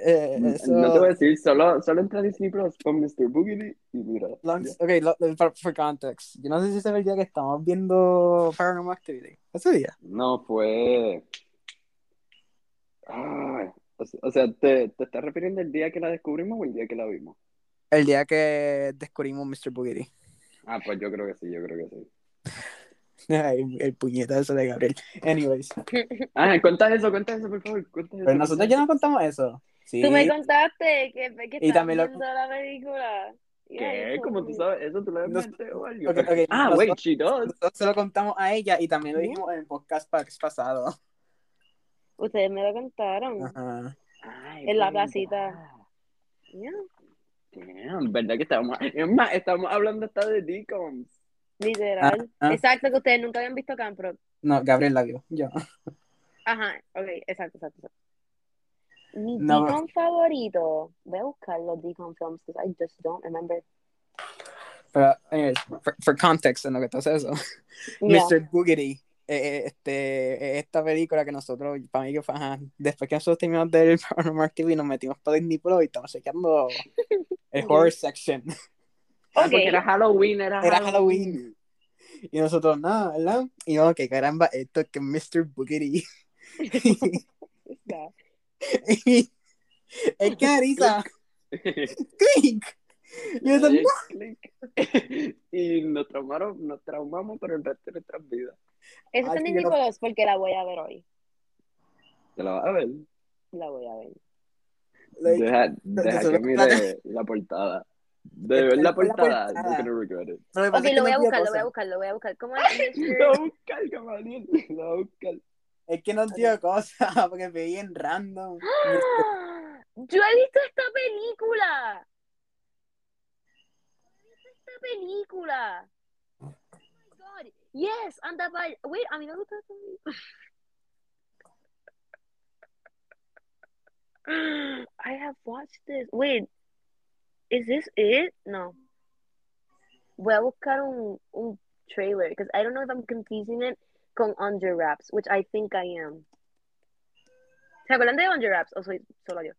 Eh, eso- No te voy a decir, solo, solo entra a Disney Plus, pon Mr. Boogity y mira. Long- ok, lo- lo- for, for context. Yo no sé si se ve el día que estamos viendo Paranormal Activity. Ese día. No, fue. Ay, o se- o sea, ¿te, ¿te estás refiriendo al día que la descubrimos o el día que la vimos? El día que descubrimos Mr. Boogity. Ah, pues yo creo que sí, yo creo que sí. Ay, el puñetazo de Gabriel. Anyways. Ah, cuenta eso, cuenta eso, por favor. Cuenta eso, Pero nosotros ya no contamos eso. Sí. Tú me contaste que, que Y también lo- viendo la película. ¿Qué? you ¿Cómo told tú sabes? ¿Eso tú lo Nos- ves o algo? Ok, ok, Ah, wait, she does. Nosotros se lo contamos a ella y también lo dijimos en el podcast pa- pasado. Ustedes me lo contaron. Ajá. Ay, En la placita. Yeah, Damn, ¿verdad que estábamos? Es más, estamos hablando hasta de decoms. literal. Ah, ah. Exacto, que ustedes nunca habían visto Camp Rock. No, Gabriel la vio. Yo. Ajá, ok, exacto, exacto. exacto. Mi No. Deacon favorito. Voy a buscar los Deacon films because I just don't remember. Pero, anyways, for, for context en lo que haces eso. Yeah. Mr. Boogity. Eh, eh, este, esta película que nosotros, para mí que fue, ajá, después que nosotros terminamos de ver el Paranormal TV, nos metimos para Disney Plus y estamos chequeando el horror section. Ah, porque era Halloween, era, Era Halloween. Y nosotros, nada, ¿verdad? Y yo, que caramba, esto es que Mr. Y- es que Arisa, click. Y no. nos traumaron, nos traumamos por el resto de nuestras vidas. Esa Ay, está en sí, Disney yo no- Plus porque la voy a ver hoy. ¿Te la vas a ver? La voy a ver. Like, Deja, deja eso que no- mire la portada. De Es ver la portada, regret it. Ok, lo voy a buscar, lo voy a buscar, lo voy a buscar. ¿Cómo es? Lo voy a buscar, Gamaliel. Lo voy a buscar. Es que nos dio cosas, porque me vi en random. ¡Ah! Yo he visto esta película. He visto esta película. Oh my God. Yes, anda para. Wait, a mí me gusta esta película. I have watched this. Wait, is this it? No. Voy a buscar un, un trailer because I don't know if I'm confusing it con Under Wraps, which I think I am. ¿Se acuerdan de Under Wraps? ¿O soy solo yo?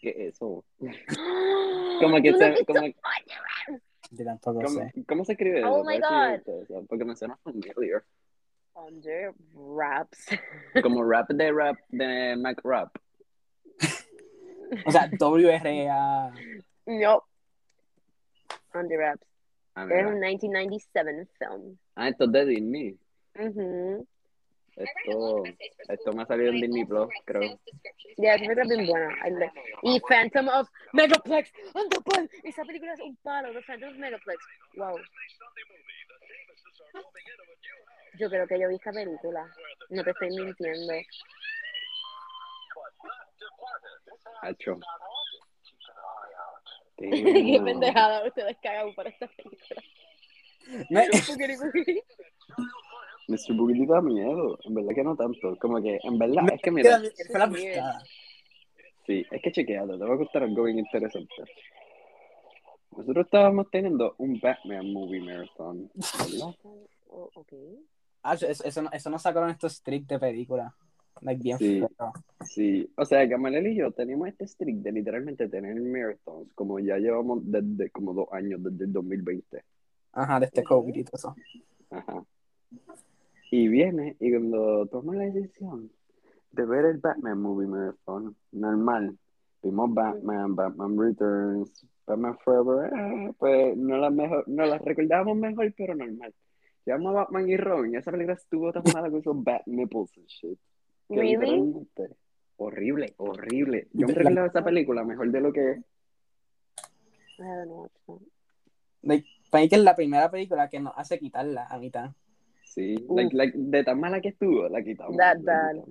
¿Qué es eso? Como que se- como- Yo tampoco ¿Cómo, sé. cómo se escribe eso? Oh my eso, Porque me suena familiar. Under Wraps. Como rap de rap de Mac Rap. O sea, WRA. No. Under Wraps. Ah, Es un 1997 film. Ah, esto es de Disney. Ujú. Esto, esto me ha salido en Disney Plus, creo. Ya, esa película es bien buena. Y Phantom of Megaplex. Anda, pal. Esa película es un palo. The Phantom of Megaplex. Wow. Yo creo que yo vi esta película. No te estoy mintiendo. Hacho. Qué pendejada ustedes cagan por esta película. Mr. Boogity da miedo. En verdad que no tanto. Como que, en verdad, es que Mira, fue la. Sí, es que chequeado, te va a contar algo bien interesante. Nosotros estábamos teniendo un Batman movie marathon, ¿verdad? Oh. Ah, eso, eso, no- eso nos sacaron estos streaks de película. Like, bien Sí. feo. Sí, o sea, Gamalel y yo teníamos este streak de literalmente tener marathons, como ya llevamos desde como dos años, desde el 2020. Ajá, de este COVID y todo eso. Ajá. Y viene, y cuando toma la decisión de ver el Batman movie marathon, normal, vimos Batman, Batman Returns, Batman Forever, ah, pues no las mejor, no las recordábamos mejor, pero normal. Llevamos a Batman y Robin, y esa película estuvo tan mala con esos bat nipples and shit. Que Really? horrible, horrible. Yo me recordaba esa película mejor de lo que es. I. Like, para mí que es la primera película que nos hace quitarla a mitad. Sí, like, like, de tan mala que estuvo, la quitamos. That la bad.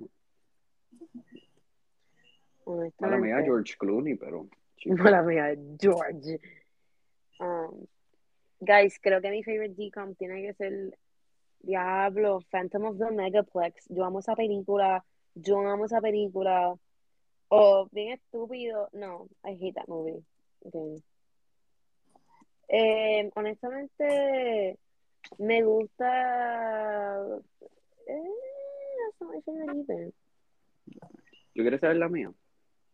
quitamos. Mala mía, George Clooney, pero. chico. Mala mía, George. Um, Guys, creo que mi favorite decom tiene que ser Diablo, Phantom of the Megaplex. Yo amo esa película. Yo amo esa película. O bien estúpido. No, I hate that movie. Okay. Eh, honestamente, me gusta. Eh, that's not my favorite either. ¿Tú quieres saber la mía?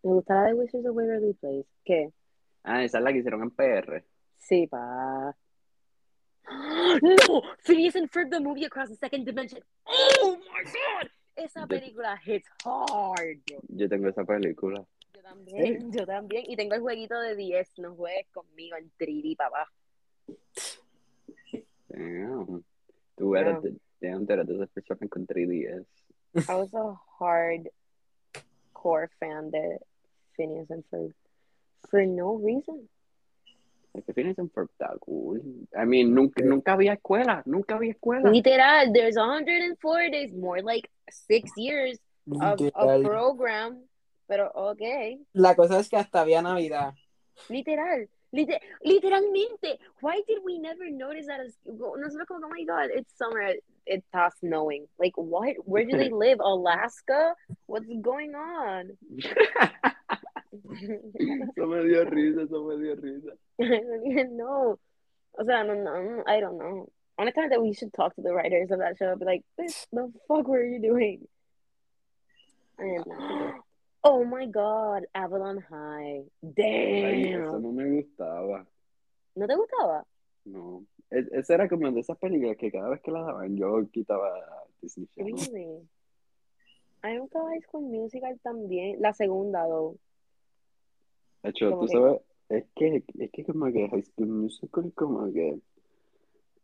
Me gusta la de Wizards of Waverly Place. ¿Qué? Ah, esa es la que hicieron en PR. Sí, pa. No! Phineas and Ferb, the movie across the second dimension. Oh my god! Esa película hits hard. Yo tengo esa película. Yo también, yo también. Y tengo el jueguito de 10. No juegues conmigo en 3D, papá. Damn. Tú eres, de, damn, tú eres de esas personas con 3DS. I was a hardcore fan de Phineas and Ferb. For no reason. Es que Phineas and Ferb está cool. I mean, nunca, nunca había escuela. Nunca había escuela. Literal, there's 104 days, more like six years of a Literal. program. Pero okay. La cosa es que hasta había Navidad. Literal. Liter- literalmente. Why did we never notice that? As, nosotros como, oh my god, it's summer. It está snowing. Like, what? Where do they live? Alaska? What's going on? Eso me dio risa, eso me dio risa. I don't even know. O sea, no, no, I don't know. Honestamente, we should talk to the writers of that show. Be like, this, the fuck were you doing? I idea. Oh my god, Avalon High. Ay, eso Damn. no me gustaba. ¿No te gustaba? No. Es- Esa era como de esas películas que cada vez que la daban yo quitaba Disney Channel. Really? A mí me gustaba High School Musical también. La segunda, though. De hecho, tú que- sabes, es que, es que como que High School Musical como que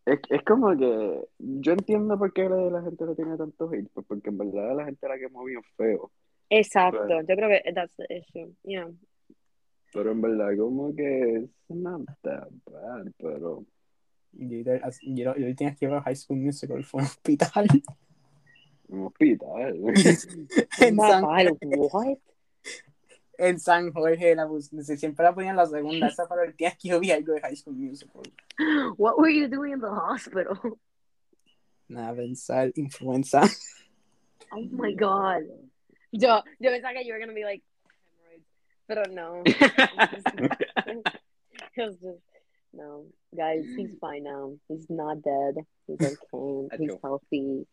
es, es como que yo entiendo por qué la, la gente le tiene tanto hate, pues porque en verdad la gente la quemó bien feo, Exacto. Right. Yo creo que that's the issue. Yeah. pero en verdad como que es not that bad, pero Yo, yo, yo tenía que ir a High School Musical, fue un hospital. un hospital. en, San, what? en San Jorge, la bus- siempre la ponían la segunda, esa para el día que yo vi algo de High School Musical. What were you doing in the hospital? Nada, pensar, influenza. Oh my god. Yo, yo pensaba que you were gonna be like hemorrhoids, pero no. It was just no, guys. He's fine now. He's not dead. He's okay. He's healthy.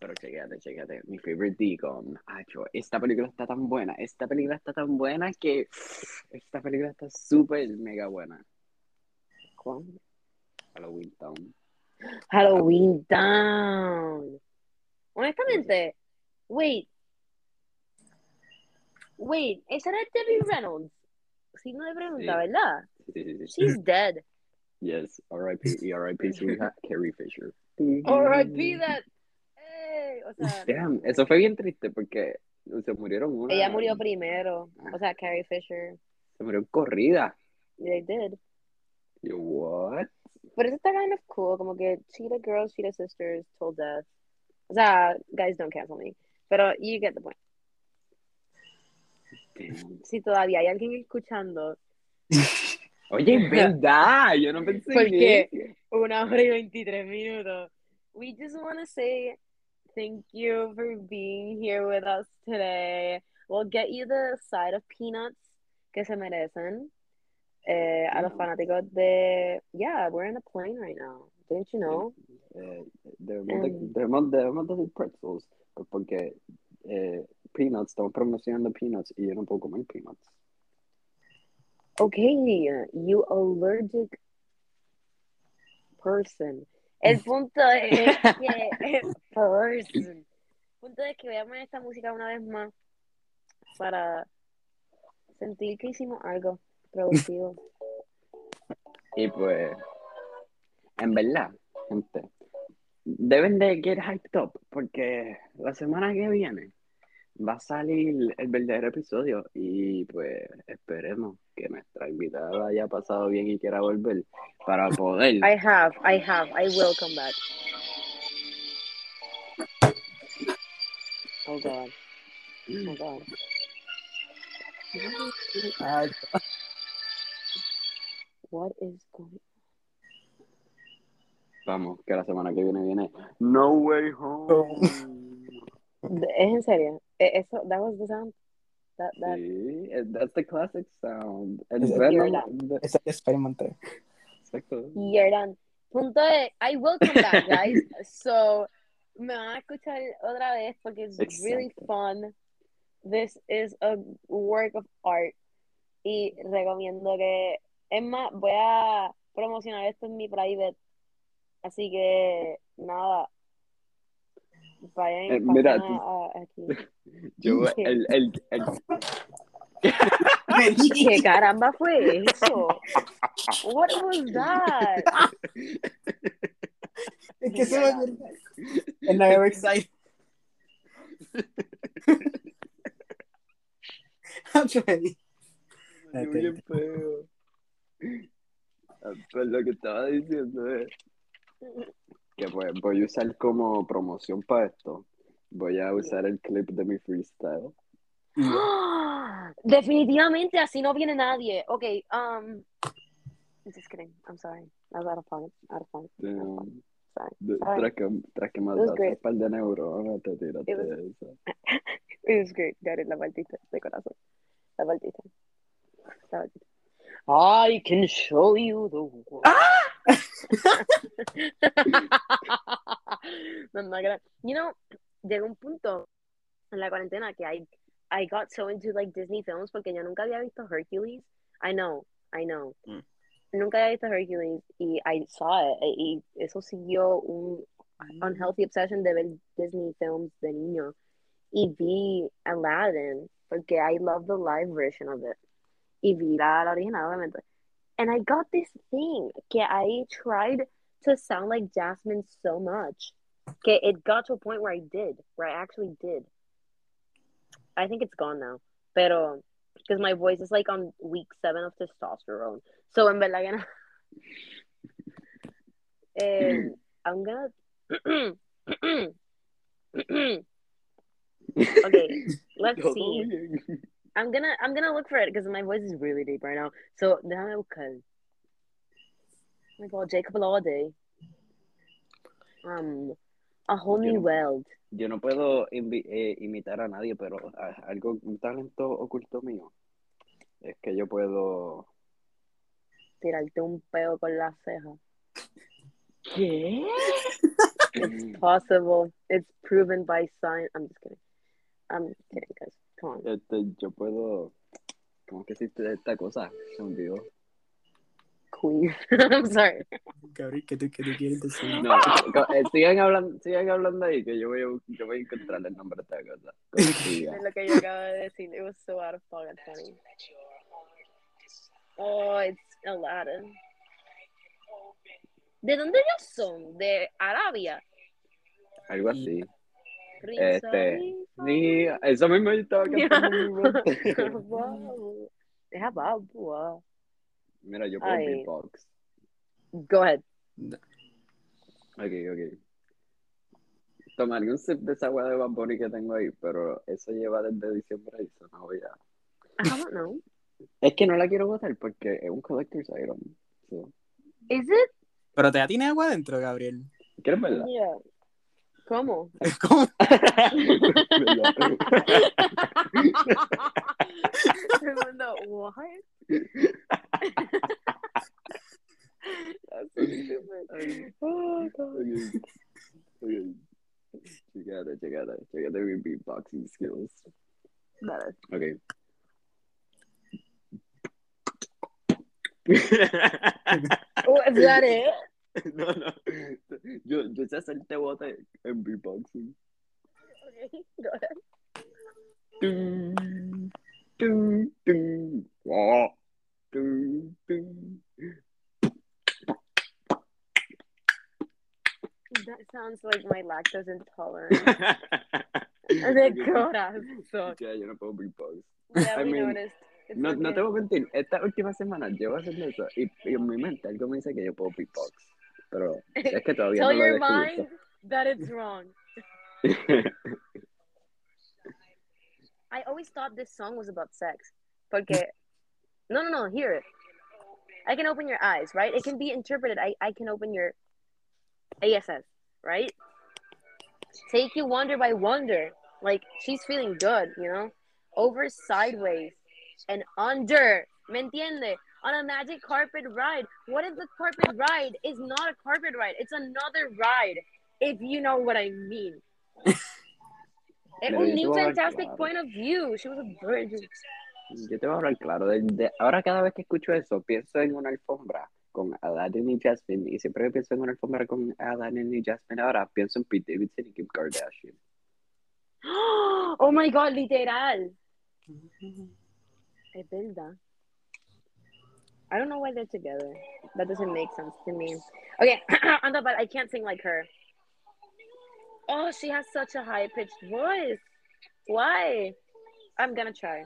Pero chécate, chécate, mi favorite Deacon, Acho, esta película está tan buena, esta película está tan buena que esta película está súper mega buena. ¿Cuál? Halloween Town. Halloween Down. Honestamente, wait. Wait, esa era Debbie Reynolds. Signo de pregunta, Sí. ¿verdad? Sí, sí, sí. She's dead. Yes, R.I.P. R.I.P. sweetheart, Carrie Fisher. Mm-hmm. R.I.P. that. Hey, o sea, Damn, eso fue bien triste porque se murieron una. ella murió primero. Ah. O sea, Carrie Fisher. Se murió en corrida. They did. Yo, what? Pero eso está kind of cool, como que Cheetah Girls, Cheetah Sisters, Till Death. O sea, guys, don't cancel me. Pero you get the point. Si todavía hay alguien escuchando, Oye, es verdad, yo no pensé ¿Por en qué? eso. una hora y 23 minutos. We just want to say thank you for being here with us today. We'll get you the side of peanuts que se merecen. Eh, a los Yeah. fanáticos de. Yeah, we're in a plane right now. Didn't you know? Eh, debemos, de, Mm. debemos, debemos de decir pretzels, porque eh, peanuts, estamos promocionando peanuts y yo no puedo comer peanuts. Okay, you allergic person. El punto es que person. El punto es que veamos esta música una vez más para sentir que hicimos algo productivo. Y pues, en verdad, gente, deben de get hyped up porque la semana que viene va a salir el verdadero episodio y pues esperemos que nuestra invitada haya pasado bien y quiera volver para poder. I have, I have, I will come back. Oh god. Oh god. What is going Vamos, que la semana que viene viene No Way Home. ¿Es en serio? Eh, Eso, that was the sound? That, that, Sí, eh, that's the classic sound. El Es- Venom, es Spider-Man 3. exacto. You're done. Punto de, I will come back, guys. So, me van a escuchar otra vez porque it's really Exacto. fun. This is a work of art. Y recomiendo que, es más, voy a promocionar esto en mi private. Así que, nada. Vayan Eh, mira, a- tú- a- aquí. Yo, el, el, el, ¿Qué caramba fue eso? What was that? Es que se me olvidó. And I am excited. I'm ready. Qué bien feo. Pues lo que estaba diciendo es que pues, voy a usar como promoción para esto. Voy a usar el clip de mi freestyle. Definitivamente así no viene nadie. Ok, um, just kidding. I'm sorry. I was out of pocket. Out of pocket. Out of pocket. Sorry. Sorry. tras que, tras que great. un par de neuronas, te tiraste It was- eso. It was great. Got it. La partiste de corazón. La partiste. La partiste. I can show you the world. Gra- you know, llegó un punto en la cuarentena que I, I got so into like Disney films porque yo nunca había visto Hercules. I know, I know. Mm. Nunca había visto Hercules y I saw it y eso siguió un unhealthy obsession de ver Disney films de niño y vi Aladdin porque I love the live version of it y la, original obviamente. And I got this thing que I tried to sound like Jasmine so much que it got to a point where I did where I actually did. I think it's gone now pero because my voice is like on week seven of testosterone. So en verdad no. Eh, I'm gonna okay, let's see. Bien. I'm gonna I'm gonna look for it because my voice is really deep right now. So déjame buscar. Oh my god, Jacob Elordi. Um, a whole new no- world. Yo no puedo invi- eh, imitar a nadie, pero algo, un talento oculto mío es que yo puedo. Tirarte un peo con la ceja. ¿Qué? It's possible. It's proven by science. I'm just kidding. I'm kidding, guys. Come on. Este, yo puedo. ¿Cómo que existe esta cosa? Se me olvidó. Queen. I'm sorry. Gabriel, ¿qué tú, qué tú quieres decir? No, eh, sigan hablando, sigan hablando ahí que yo voy a, yo voy a encontrar el nombre de esta cosa. Es lo que yo acabo de decir. It was so out of pocket funny. Oh, it's Aladdin. ¿De dónde ellos son? ¿De Arabia? Algo así. Este, Khalifa. Sí, eso mismo yo estaba cantando. Wow. Deja babua. Mira, yo puedo beatbox. Go ahead. Ok, ok. Tomaré un sip de esa agua de Bad Bunny que tengo ahí, pero eso lleva desde diciembre y eso no voy a... I don't know. Es que no la quiero botar porque es un collector's item. So, Is it? Pero te tiene agua adentro, Gabriel. ¿Quieres verla? Yeah. ¿Cómo? ¿Cómo? El mundo, what? That's so stupid. Oh, God. Ok. Ok. Checate, checate, checate mi beatboxing skills. Dale. Ok. Oh, is that it? no, no. Yo, yo sé hacerte bote en beatboxing. Okay, go ahead. Dun, dun, dun. Wah. Dun, dun. That sounds like my lactose intolerance. De corazón. Ya, yo no puedo beatbox. Yeah, I we mean, noticed. It's No, no okay. te voy a mentir, esta última semana llevo haciendo eso y, y en mi mente algo me dice que yo puedo beatbox, pero es que todavía Tell no lo he your descubierto. mind that it's wrong. I always thought this song was about sex. Porque, no, no, no, hear it. I can open your eyes, right? It can be interpreted. I, I can open your. ASS, right? Take you wonder by wonder. Like she's feeling good, you know? Over sideways and under. ¿Me entiende? On a magic carpet ride. What if the carpet ride is not a carpet ride? It's another ride. If you know what I mean. Es un new a fantastic claro. point of view. She was a virgin. Yo te voy a hablar claro. de- de- ahora cada vez que escucho eso, pienso en una alfombra con Aladdin y Jasmine. Y siempre que pienso en una alfombra con Aladdin y Jasmine, ahora pienso en Pete Davidson y Kim Kardashian. Oh my god, literal. Es verdad. I don't know why they're together. That doesn't make sense to me. Okay, Anda, but I can't sing like her. Oh, she has such a high pitched voice. Why? I'm gonna try.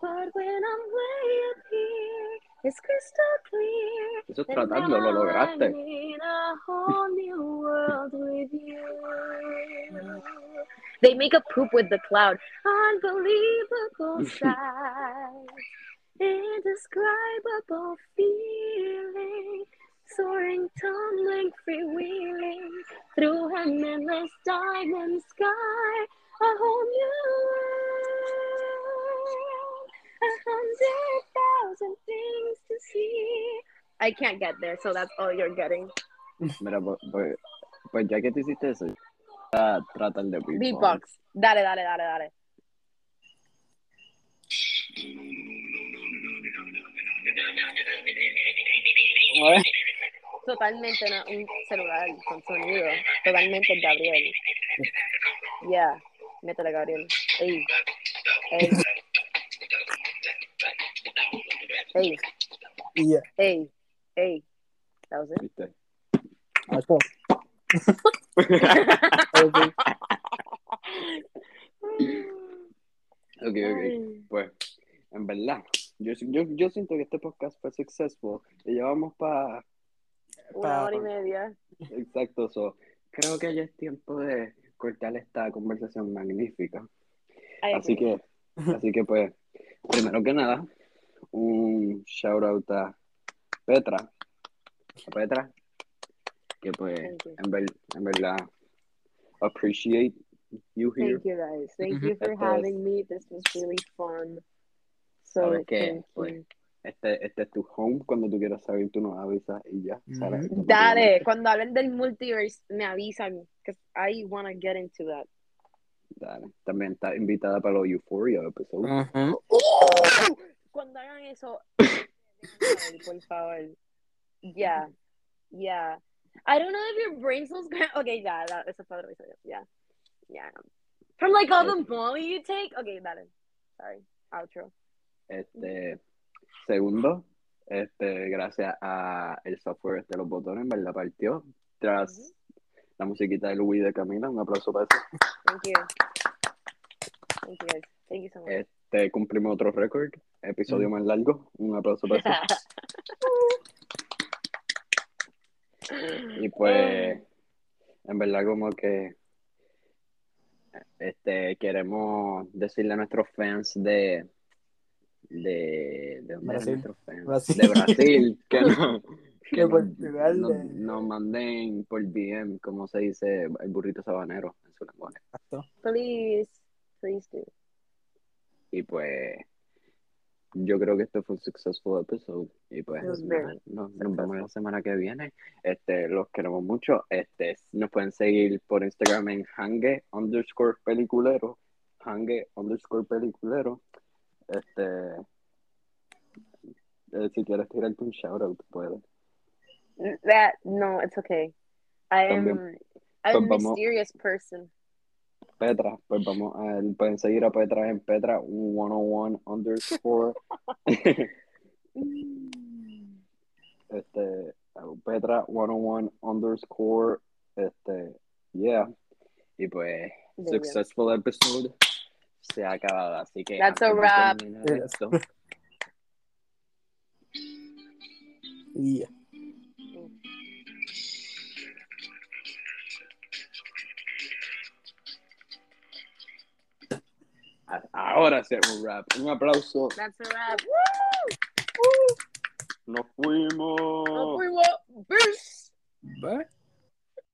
But when I'm way up here, it's crystal clear. Eso that tratando, lo lograste. I'm in a whole new world with you. They make a poop with the cloud. Unbelievable sight. Indescribable feeling. Soaring, tumbling, freewheeling through an endless diamond sky. A whole new world. A hundred thousand things to see. I can't get there, so that's all you're getting. Mira, pues, ya que te hiciste eso, a tratar de beatbox. Beatbox. Dale, dale, dale, dale. Totalmente no, un celular con sonido. Totalmente Gabriel. Yeah. Métele, Gabriel. Ey. Ey. Ey. Yeah. Ey. Ey. That was it. ¿Viste? Alto. Okay. Ok, ok. Pues, en verdad, yo, yo, yo siento que este podcast fue successful. Y llevamos para. Una hora y media. Exacto, so, creo que ya es tiempo de cortar esta conversación magnífica. I Así agree. que, así que pues, primero que nada, un shout out a Petra. A Petra, que pues, Thank you. en, ver, en verdad, appreciate you here. Thank you guys. Thank you for having me. This was really fun. So ¿Sabes thank Pues. Este, este es tu home, cuando tú quieras salir, tú nos avisas y ya. Ujú. Dale, cuando hablen del multiverse, me avisan. Because I want to get into that. Dale. También está invitada para los Euphoria episodios. Ujú. Cuando hagan eso, por favor. Yeah, yeah. I don't know if your brain cells gonna. Okay, yeah, that, eso fue otro episodio. Yeah, yeah. From like all the Molly you take. Okay, dale. Sorry. Outro. Este, segundo, este, gracias a el software de los botones, en verdad partió. Tras la musiquita de Louis de Camila, un aplauso para eso. Thank you. Thank you guys. Thank you so much. Este, cumplimos otro récord, episodio más largo, un aplauso para eso. Y pues, en verdad como que este queremos decirle a nuestros fans de de, de, ¿dónde eran Brasil. de Brasil que no que Portugal, nos- nos manden por DM como se dice el burrito sabanero en su lenguaje please, please do. y pues yo creo que este fue un successful episode y pues nos vemos. la semana que viene. Este los queremos mucho. Este nos pueden seguir por Instagram en hangue underscore peliculero hangue underscore peliculero este eh, si quieres tirarte un shout out puedes That no, it's okay. I am. También. I'm a Pues vamos- mysterious person. Petra, pues vamos a pueden seguir a Petra en Petra 101 underscore este Petra 101 underscore este yeah y pues There successful episode se ha acabado así que That's a wrap. esto, Yeah. a- ahora sí un rap un aplauso That's a wrap. nos fuimos Nos fuimos. Peace. Bye.